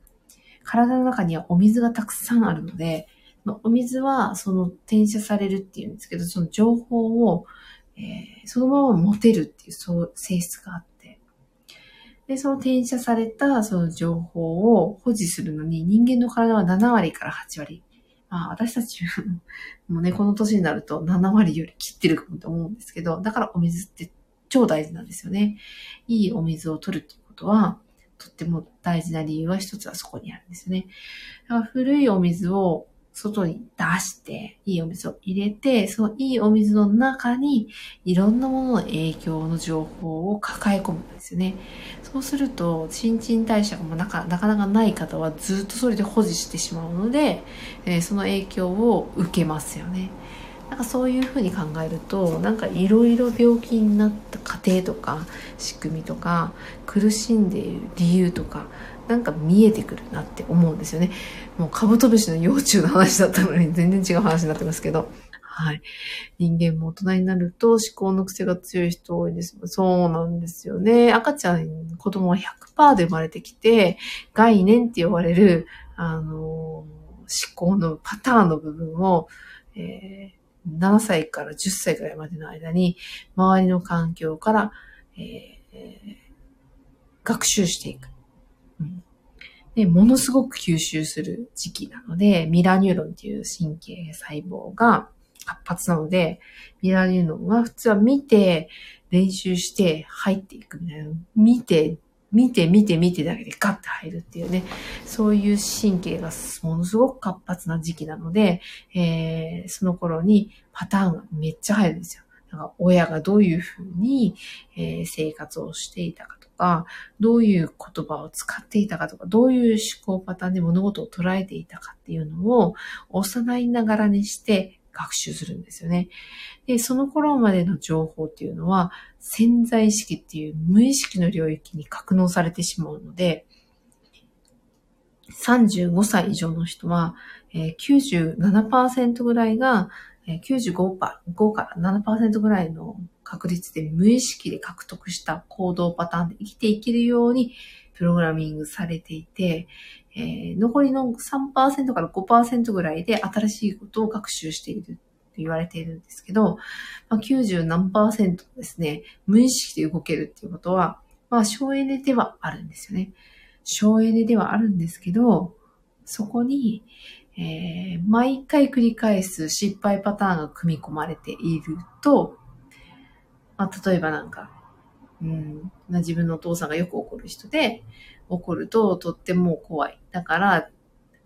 体の中にはお水がたくさんあるので、お水はその転写されるっていうんですけど、その情報を、えー、そのまま持てるっていうそう性質があって、で、その転写されたその情報を保持するのに人間の体は7割から8割。まあ私たちもね、この年になると7割より切ってるかもと思うんですけど、だからお水って超大事なんですよね。いいお水を取るっていうことは、とっても大事な理由は一つはそこにあるんですよね。だから古いお水を外に出して、いいお水を入れて、そのいいお水の中にいろんなものの影響の情報を抱え込むんですよね。そうすると、新陳代謝がなかなかない方はずっとそれで保持してしまうので、えー、その影響を受けますよね。なんかそういうふうに考えるとなんかいろいろ病気になった過程とか仕組みとか苦しんでいる理由とかなんか見えてくるなって思うんですよね。もうカブトムシの幼虫の話だったのに全然違う話になってますけど。はい。人間も大人になると思考の癖が強い人多いです。そうなんですよね。赤ちゃん、子供は100%で生まれてきて、概念って呼ばれる、あの、思考のパターンの部分を、えー、7歳から10歳くらいまでの間に、周りの環境から、えー、学習していく。で、ものすごく吸収する時期なので、ミラーニューロンっていう神経細胞が活発なので、ミラーニューロンは普通は見て、練習して入っていくみたいな。見て、見て、見て、見てだけでガッて入るっていうね。そういう神経がものすごく活発な時期なので、えー、その頃にパターンがめっちゃ入るんですよ。親がどういうふうに、えー、生活をしていたかとか、どういう言葉を使っていたかとか、どういう思考パターンで物事を捉えていたかっていうのを幼いながらにして学習するんですよね。で、その頃までの情報っていうのは、潜在意識っていう無意識の領域に格納されてしまうので、35歳以上の人は、え、97%ぐらいが、え、95%, から7%ぐらいの確率で無意識で獲得した行動パターンで生きていけるようにプログラミングされていて、えー、残りの3%から5%ぐらいで新しいことを学習しているって言われているんですけど、まあ、90何ですね、無意識で動けるっていうことは、まあ省エネではあるんですよね。省エネではあるんですけど、そこに、えー、毎回繰り返す失敗パターンが組み込まれていると、まあ、例えばなんか、うん、自分のお父さんがよく怒る人で、怒るととっても怖い。だから、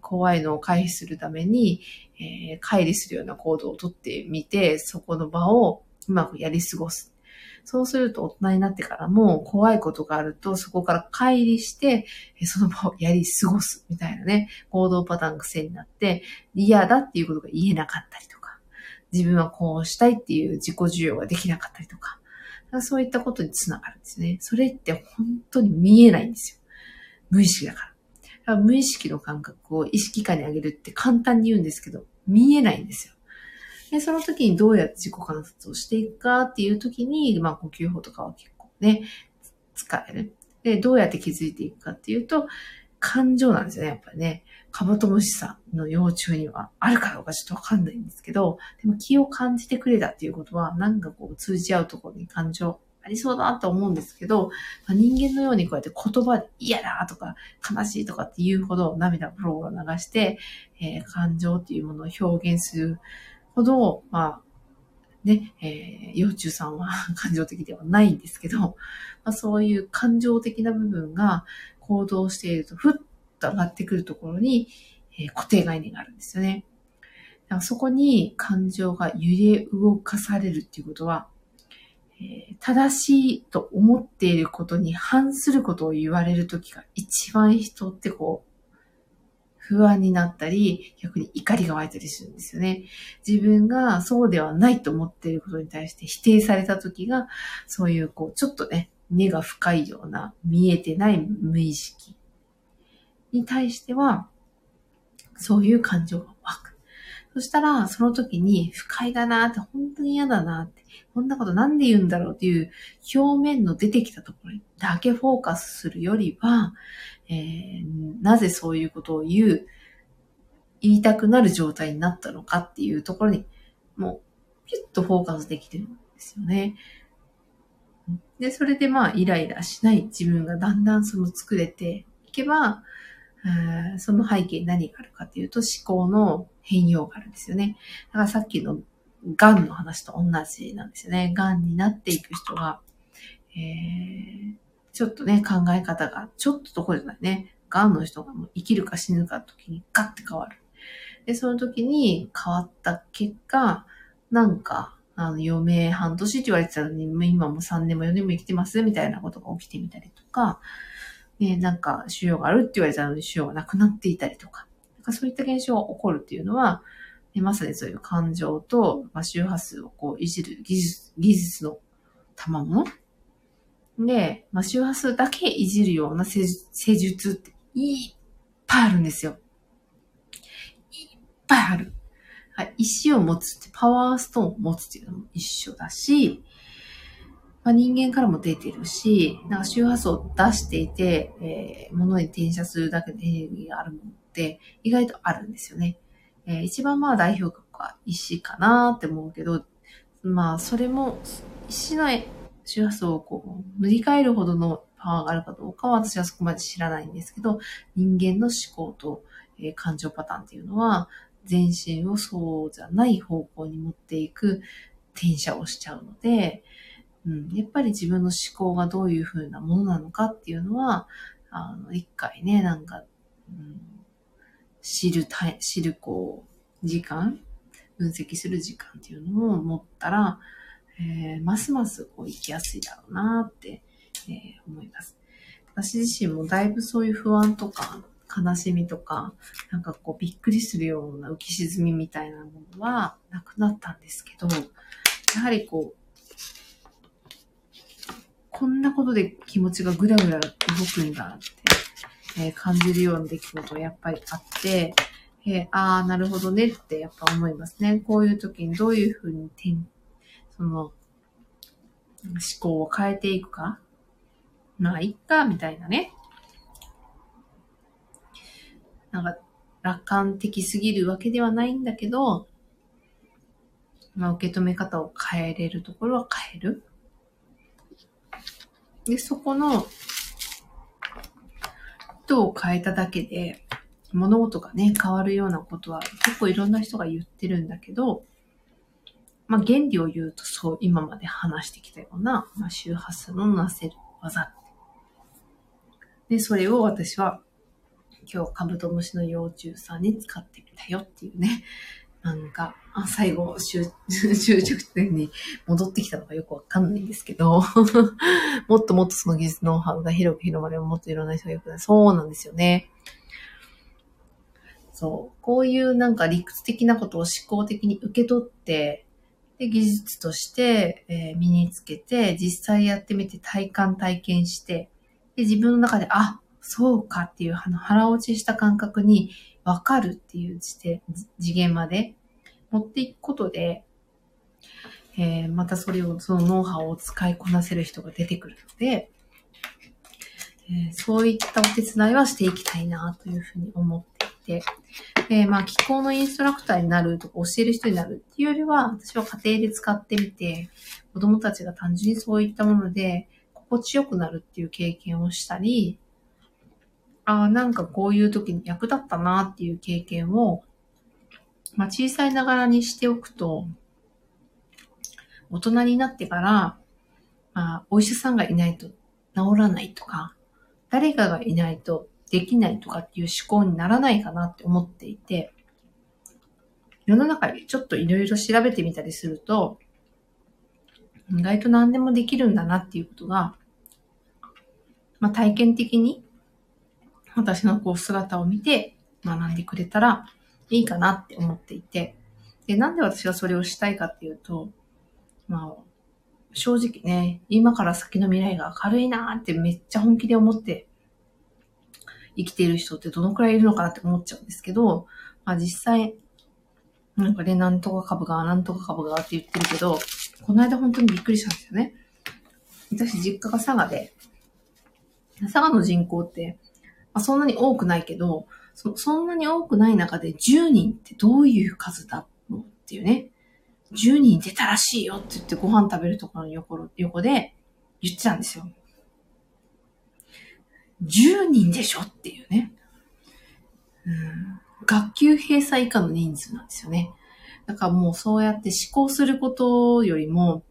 怖いのを回避するために、えー、乖離するような行動をとってみて、そこの場をうまくやり過ごす。そうすると大人になってからも怖いことがあるとそこから乖離して、その場をやり過ごすみたいなね、行動パターン癖になって嫌だっていうことが言えなかったりとか、自分はこうしたいっていう自己需要ができなかったりとか、そういったことにつながるんですね。それって本当に見えないんですよ。無意識だから。から無意識の感覚を意識下に上げるって簡単に言うんですけど、見えないんですよ。で、その時にどうやって自己観察をしていくかっていう時に、まあ呼吸法とかは結構ね、使える。で、どうやって気づいていくかっていうと、感情なんですよね、やっぱりね。カブトムシさんの幼虫にはあるかどうかちょっとわかんないんですけど、でも気を感じてくれたっていうことは、なんかこう通じ合うところに感情ありそうだなと思うんですけど、まあ、人間のようにこうやって言葉で嫌だとか悲しいとかっていうほど涙フロを流して、えー、感情っていうものを表現するほど、まあ、ね、えー、幼虫さんは 感情的ではないんですけど、まあ、そういう感情的な部分が行動していると、ふっと上がってくるところに、えー、固定概念があるんですよね。だからそこに感情が揺れ動かされるっていうことは、え正しいと思っていることに反することを言われるときが一番人ってこう、不安になったり、逆に怒りが湧いたりするんですよね。自分がそうではないと思っていることに対して否定されたときが、そういうこう、ちょっとね、根が深いような見えてない無意識に対しては、そういう感情が湧く。そしたら、その時に不快だなって、本当に嫌だなって、こんなことなんで言うんだろうっていう表面の出てきたところにだけフォーカスするよりは、えー、なぜそういうことを言う、言いたくなる状態になったのかっていうところに、もう、ピュッとフォーカスできてるんですよね。で、それでまあ、イライラしない自分がだんだんその作れていけば、その背景に何があるかっていうと思考の変容があるんですよね。だからさっきの癌の話と同じなんですよね。癌になっていく人が、えー、ちょっとね、考え方が、ちょっとどころじゃないね。癌の人がもう生きるか死ぬかの時にガッて変わる。で、その時に変わった結果、なんか、あの、余命半年って言われてたのに、今も3年も4年も生きてますみたいなことが起きてみたりとか、ね、なんか、腫瘍があるって言われたのに腫瘍がなくなっていたりとか、なんかそういった現象が起こるっていうのは、でまさにそういう感情と、まあ、周波数をこういじる技術、技術の賜物？で、まあ、周波数だけいじるような施術っていっぱいあるんですよ。いっぱいある。はい、石を持つって、パワーストーンを持つっていうのも一緒だし、まあ、人間からも出てるし、なんか周波数を出していて、えー、物に転写するだけでエネルギーがあるものって意外とあるんですよね。えー、一番まあ代表格は石かなって思うけど、まあそれも石の周波数をこう塗り替えるほどのパワーがあるかどうかは私はそこまで知らないんですけど、人間の思考と、えー、感情パターンっていうのは、全身をそうじゃない方向に持っていく転写をしちゃうので、うん、やっぱり自分の思考がどういう風なものなのかっていうのは、あの、一回ね、なんか、うん、知るたい、知る、こう、時間、分析する時間っていうのを持ったら、えー、ますますこう生きやすいだろうなって、えー、思います。私自身もだいぶそういう不安とか、悲しみとか、なんかこうびっくりするような浮き沈みみたいなものはなくなったんですけど、やはりこう、こんなことで気持ちがぐらぐら動くんだって、えー、感じるような出来事がやっぱりあって、えー、ああ、なるほどねってやっぱ思いますね。こういう時にどういうふうにその、思考を変えていくか。まあ、いっか、みたいなね。なんか、楽観的すぎるわけではないんだけど、まあ、受け止め方を変えれるところは変える。で、そこの人を変えただけで、物事がね、変わるようなことは結構いろんな人が言ってるんだけど、まあ原理を言うとそう、今まで話してきたような、まあ、周波数のなせる技。で、それを私は今日カブトムシの幼虫さんに使ってみたよっていうね、なんか、あ最後、終着点に戻ってきたのかよくわかんないんですけど、もっともっとその技術ノウハウが広く広まればもっといろんな人がよくない。そうなんですよね。そう。こういうなんか理屈的なことを思考的に受け取って、で、技術として、えー、身につけて、実際やってみて体感体験して、で、自分の中で、あ、そうかっていう、あの、腹落ちした感覚にわかるっていう次元まで持っていくことで、えー、またそれを、そのノウハウを使いこなせる人が出てくるので、えー、そういったお手伝いはしていきたいなというふうに思っていて、えー、まあ、気候のインストラクターになるとか教える人になるっていうよりは、私は家庭で使ってみて、子供たちが単純にそういったもので心地よくなるっていう経験をしたり、あ、なんかこういう時に役立ったなっていう経験を、まあ小さいながらにしておくと、大人になってから、まあ、お医者さんがいないと治らないとか、誰かがいないとできないとかっていう思考にならないかなって思っていて、世の中でちょっといろいろ調べてみたりすると、意外と何でもできるんだなっていうことが、まあ体験的に私のこう姿を見て学んでくれたらいいかなって思っていて、で、なんで私がそれをしたいかっていうと、まあ、正直ね、今から先の未来が明るいなーってめっちゃ本気で思って生きている人ってどのくらいいるのかなって思っちゃうんですけど、まあ実際、なんかね、なんとか株が、なんとか株がって言ってるけど、この間本当にびっくりしたんですよね。私実家が佐賀で、佐賀の人口って、まあ、そんなに多くないけど、そそんなに多くない中で10人ってどういう数だっていうね。10人出たらしいよって言ってご飯食べるところの横横で言ってたんですよ。10人でしょっていうね。うん、学級閉鎖以下の人数なんですよね。だからもうそうやって思考することよりも、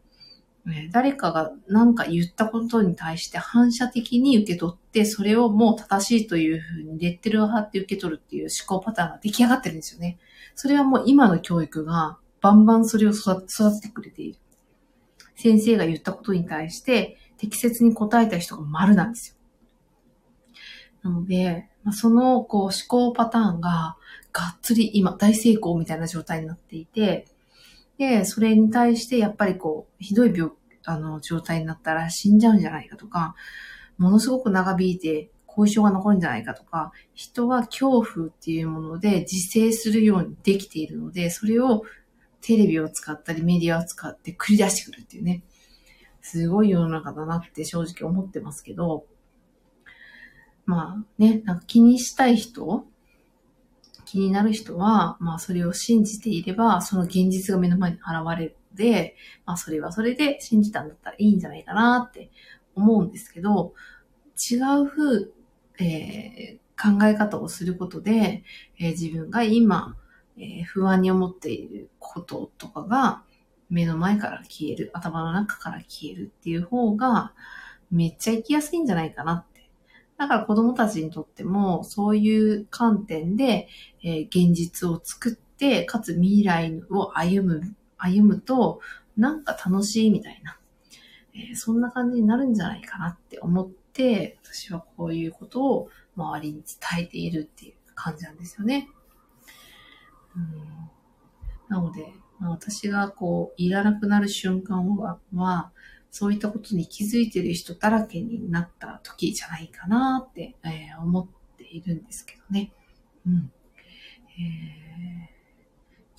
ね、誰かが何か言ったことに対して反射的に受け取って、それをもう正しいというふうにレッテルを貼って受け取るっていう思考パターンが出来上がってるんですよね。それはもう今の教育がバンバンそれを育ててくれている。先生が言ったことに対して適切に答えた人が丸なんですよ。なので、ま、そのこう思考パターンががっつり今大成功みたいな状態になっていて、で、それに対してやっぱりこう、ひどい病、あの、状態になったら死んじゃうんじゃないかとか、ものすごく長引いて後遺症が残るんじゃないかとか、人は恐怖っていうもので自制するようにできているので、それをテレビを使ったりメディアを使って繰り出してくるっていうね。すごい世の中だなって正直思ってますけど、まあね、なんか気にしたい人、気になる人は、まあそれを信じていれば、その現実が目の前に現れるので、まあそれはそれで信じたんだったらいいんじゃないかなって思うんですけど、違う風、えー、考え方をすることで、えー、自分が今、えー、不安に思っていることとかが目の前から消える、頭の中から消えるっていう方がめっちゃ生きやすいんじゃないかなって。だから子供たちにとってもそういう観点で、えー、現実を作って、かつ未来を歩む、歩むとなんか楽しいみたいな、えー、そんな感じになるんじゃないかなって思って、私はこういうことを周りに伝えているっていう感じなんですよね。うんなので、まあ、私がこう、いらなくなる瞬間は、はそういったことに気づいてる人だらけになった時じゃないかなって、えー、思っているんですけどね。うん。えー、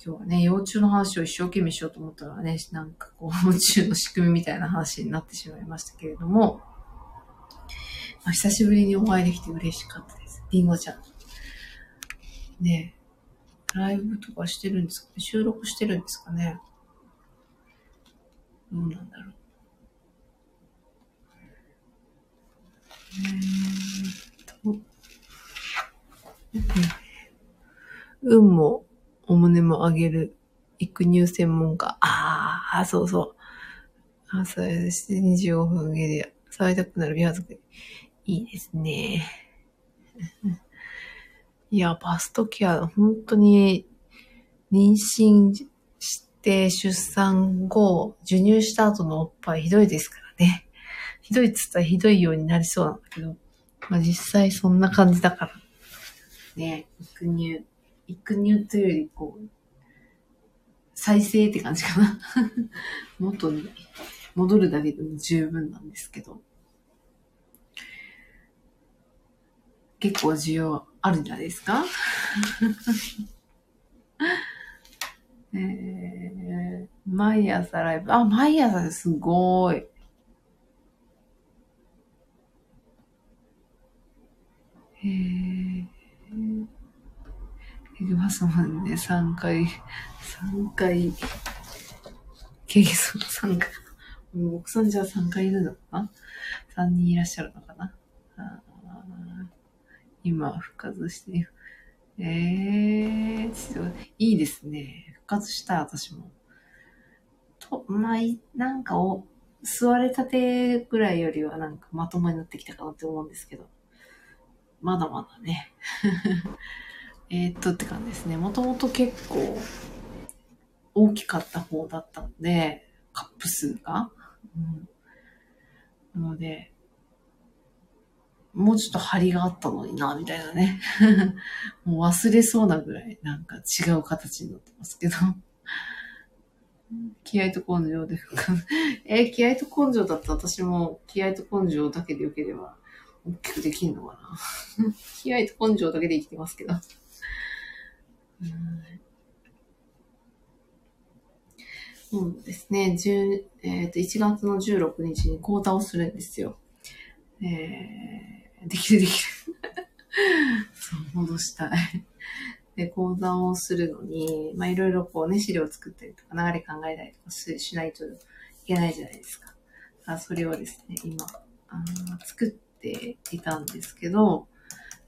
今日はね、幼虫の話を一生懸命しようと思ったらね、なんかこう、宇宙の仕組みみたいな話になってしまいましたけれども、まあ、久しぶりにお会いできて嬉しかったです。りんごちゃん。ねライブとかしてるんですかね？収録してるんですかね？どうなんだろう。えーと、運もお胸も上げる育乳専門家。ああ、そうそう。朝7 25分ゲリア。触りたくなる美肌作り。いいですね。いや、バストケア、本当に、妊娠して出産後、授乳した後のおっぱいひどいですからね。ひどいっつったらひどいようになりそうなんだけど、まあ実際そんな感じだから。ね、育乳、育乳というより、こう、再生って感じかな。元に戻るだけでも十分なんですけど。結構需要あるんじゃないですか？えー、毎朝ライブ。あ、毎朝ですごい。へえー、いきますもんね、3回、3回、ケース3回。奥さんじゃあ3回いるのかな ?3 人いらっしゃるのかな？今、復活して。ええー、いいですね。復活した、私も。と、まあ、なんかお、座れたてぐらいよりはなんかまともになってきたかなって思うんですけど。まだまだね。えっとって感じですね。もともと結構大きかった方だったので、カップ数が。うん、なので、もうちょっと張りがあったのにな、みたいなね。もう忘れそうなぐらいなんか違う形になってますけど。気合と根性で えー、気合と根性だったら私も気合と根性だけでよければ大きくできんのかな。気合と根性だけで生きてますけど。そうですね。10えっ、ー、と、1月の16日に講座をするんですよ。えーできるできる。そう、戻したい。で、講座をするのに、まあいろいろこうね、資料を作ったりとか、流れ考えたりとかしないといけないじゃないですか。あそれをですね、今、あ作っていたんですけど、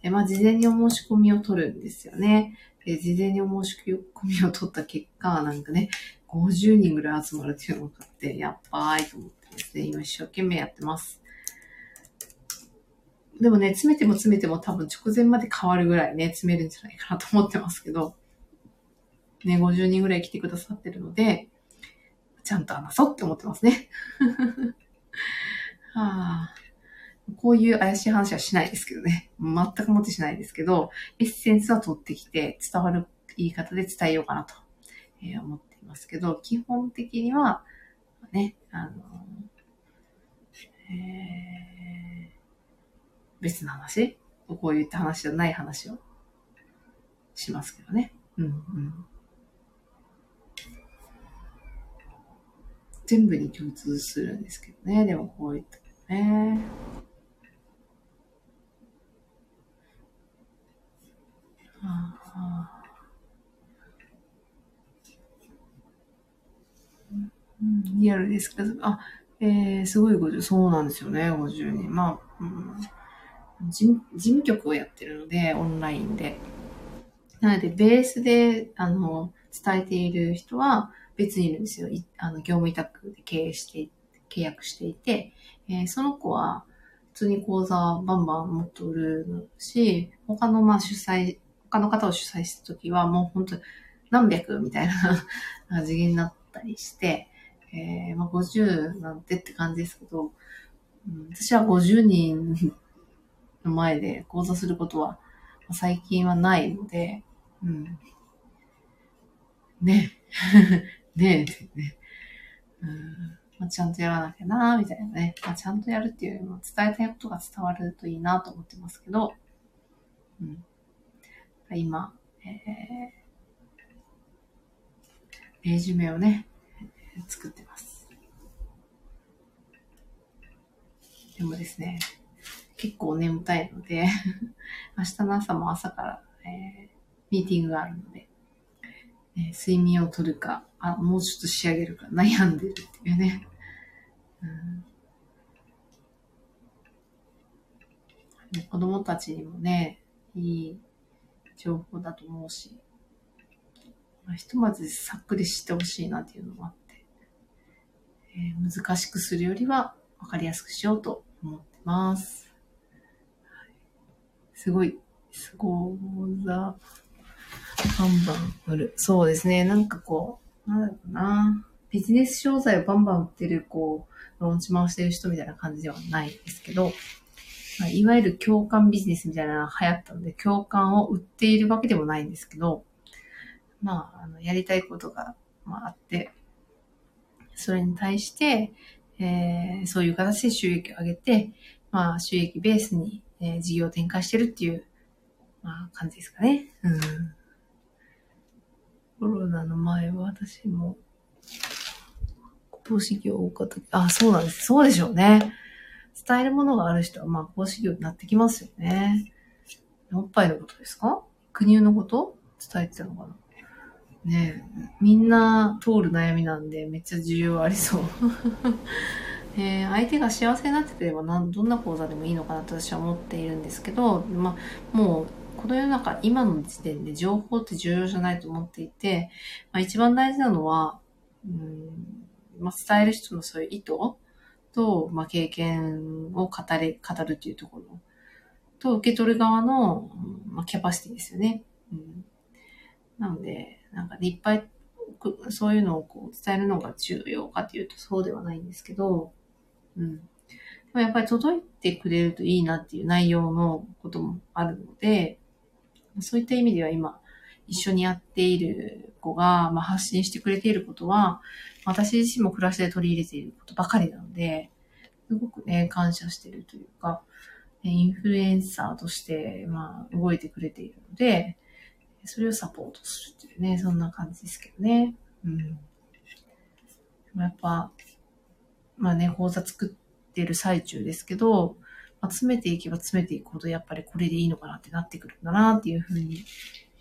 えまあ事前にお申し込みを取るんですよね。で、事前にお申し込みを取った結果、なんかね、50人ぐらい集まるっていうのがあって、やっばーいと思ってですね、今一生懸命やってます。でもね、詰めても詰めても多分直前まで変わるぐらいね、詰めるんじゃないかなと思ってますけど、ね、50人ぐらい来てくださってるので、ちゃんと話そうって思ってますね。はあ、こういう怪しい話はしないですけどね。全くもってしないですけど、エッセンスは取ってきて伝わる言い方で伝えようかなと、え思っていますけど、基本的には、ね、あの、えー、別の話こういった話じゃない話をしますけどね。うんうん。全部に共通するんですけどね。でもこういったね。はあうん、リアルですか？あ、えー、すごい50、そうなんですよね、50人。まあ、うん、事務局をやってるので、オンラインで。なので、ベースで、あの、伝えている人は別にいるんですよ。あの、業務委託で経営して、契約していて、えー、その子は、普通に講座バンバン持っておるし、他のまあ主催、他の方を主催した時はもう本当何百みたいな 次元になったりして、えー、まあ50なんてって感じですけど、うん、私は50人の前で講座することは最近はないので、うん。ね。ねえ、ね。うんまあ、ちゃんとやらなきゃなみたいなね。まあ、ちゃんとやるっていうよりも伝えたいことが伝わるといいなと思ってますけど、うん。今、えー、レジュメをね、作ってます。でもですね、結構眠たいので 明日の朝も朝から、えー、ミーティングがあるので、えー、睡眠をとるか、あ、もうちょっと仕上げるか悩んでるっていうね。うん、子供たちにもね、いい情報だと思うし、まあ、ひとまずさっくりしてほしいなっていうのもあって、えー、難しくするよりは分かりやすくしようと思ってます。すごい、すござ、バンバン売る。そうですね。なんかこう、なんだろうな。ビジネス商材をバンバン売ってる、こう、ローンチ回してる人みたいな感じではないですけど、まあ、いわゆる共感ビジネスみたいなのが流行ったので、共感を売っているわけでもないんですけど、まあ、あのやりたいことが、まあ、あって、それに対して、えー、そういう形で収益を上げて、まあ、収益ベースに、えー、事業を展開してるっていう、まあ、感じですかね。うん。コロナの前は私も、講師業多かった。あ、そうなんです。そうでしょうね。伝えるものがある人は、まあ、講師業になってきますよね。おっぱいのことですか？国のこと？伝えてたのかな？ねえみんな通る悩みなんで、めっちゃ需要ありそう。えー、相手が幸せになってくれば何、どんな講座でもいいのかなと私は思っているんですけど、まあ、もう、この世の中、今の時点で情報って重要じゃないと思っていて、まあ、一番大事なのは、うんまあ、伝える人のそういう意図と、まあ、経験を語れ、語るっていうところと、受け取る側の、まあ、キャパシティですよね。うん、なので、なんか、いっぱい、そういうのをこう伝えるのが重要かというとそうではないんですけど、うん。でもやっぱり届いてくれるといいなっていう内容のこともあるので、そういった意味では今、一緒にやっている子が、まあ、発信してくれていることは、私自身も暮らしで取り入れていることばかりなので、すごくね、感謝してるというか、インフルエンサーとして、まあ、動いてくれているので、それをサポートするっていうね、そんな感じですけどね。うん。やっぱ、まあね、講座作ってる最中ですけど、まあ、詰めていけば詰めていくほど、やっぱりこれでいいのかなってなってくるんだなっていうふうに、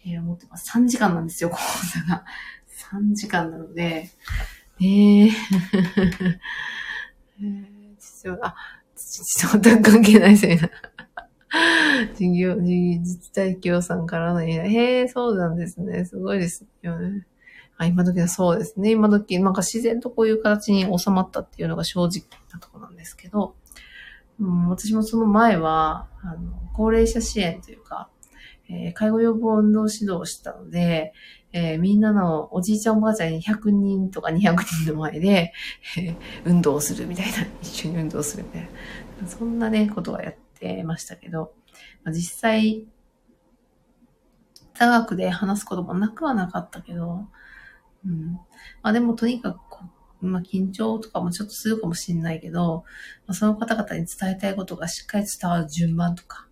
えー、思ってます。3時間なんですよ、講座が。3時間なので、えー、えー、父親、あ、父と全く関係ないですね。事業、自治体協さんからの依頼。へえ、そうなんですね。すごいですよね。あ、今時はそうですね。今時、なんか自然とこういう形に収まったっていうのが正直なところなんですけど、うん、私もその前は、あの、高齢者支援というか、えー、介護予防運動指導をしたので、えー、みんなのおじいちゃんおばあちゃんに100人とか200人の前で、えー、運動するみたいな、一緒に運動するみたいな、そんなね、ことはやってましたけど、まあ、実際、座学で話すこともなくはなかったけど、うん。まあでもとにかくまあ緊張とかもちょっとするかもしれないけど、まあ、その方々に伝えたいことがしっかり伝わる順番とか、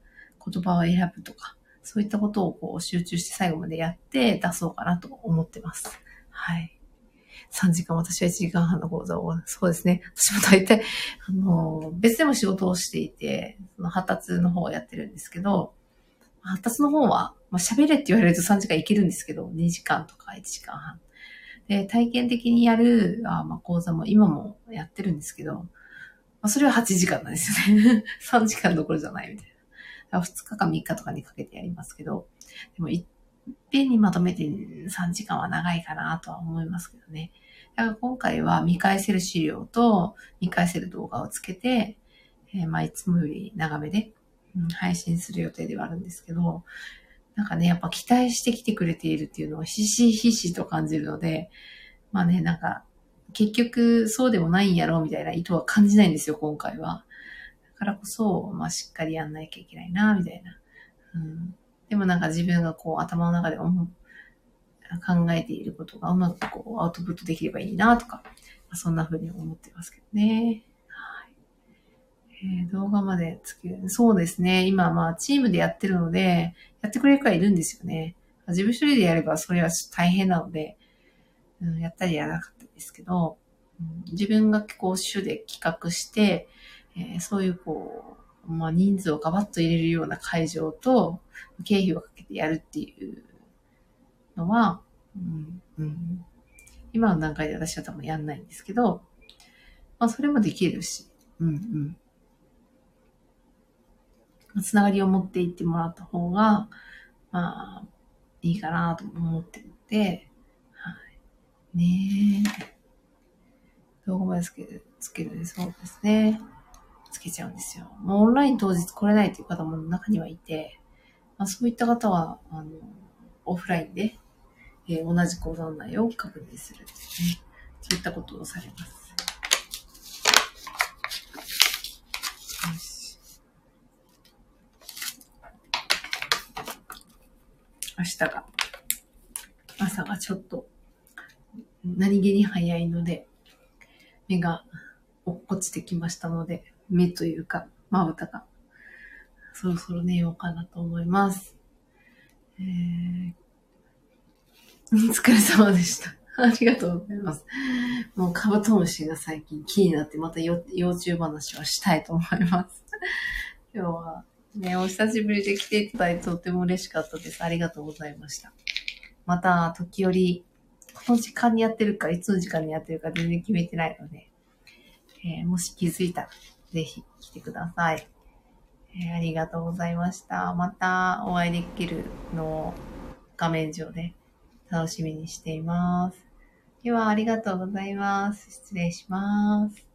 言葉を選ぶとか、そういったことをこう集中して最後までやって出そうかなと思ってます。はい。3時間、私は1時間半の講座を、そうですね。私も大体、あの、別でも仕事をしていて、その発達の方をやってるんですけど、発達の方は、まあ、喋れって言われると3時間いけるんですけど、2時間とか1時間半。で、体験的にやるあ、まあ、講座も今もやってるんですけど、まあ、それは8時間なんですよね。3時間どころじゃないみたいな。2日か3日とかにかけてやりますけど、でもいっぺんにまとめて3時間は長いかなとは思いますけどね。だから今回は見返せる資料と見返せる動画をつけて、えー、まあいつもより長めで、配信する予定ではあるんですけど、なんかね、やっぱ期待してきてくれているっていうのをひしひしと感じるので、まあね、なんか、結局そうでもないんやろうみたいな意図は感じないんですよ、今回は。からこそ、まあしっかりやんなきゃいけないな、みたいな。うん、でもなんか自分がこう頭の中で考えていることがうまくこうアウトプットできればいいなとか、まあ、そんな風に思ってますけどね。えー、動画までつける。そうですね。今、まあ、チームでやってるので、やってくれる人はいるんですよね。自分一人でやれば、それは大変なので、うん、やったりやらなかったですけど、うん、自分がこう、主で企画して、えー、そういうこう、まあ、人数をガバッと入れるような会場と、経費をかけてやるっていうのは、うんうん、今の段階で私は多分やんないんですけど、まあ、それもできるし、うんうん。つながりを持っていってもらった方が、まあ、いいかなと思ってるので、はい。ねえ。動画までつける、つけるそうですね。つけちゃうんですよ。もうオンライン当日来れないという方も中にはいて、まあ、そういった方は、あの、オフラインで、えー、同じ講座の内容を確認するですね。そういったことをされます。明日が、朝がちょっと、何気に早いので、目が落っこちてきましたので、目というか、まぶたが、そろそろ寝ようかなと思います。えー、お疲れ様でした。ありがとうございます。もうカブトムシが最近気になってまた幼虫話はしたいと思います。今日はね、お久しぶりで来ていただいてとても嬉しかったです。ありがとうございました。また、時折、この時間にやってるか、いつの時間にやってるか全然決めてないので、えー、もし気づいたら、ぜひ来てください、えー、ありがとうございました。またお会いできるのを画面上で楽しみにしています。では、ありがとうございます。失礼します。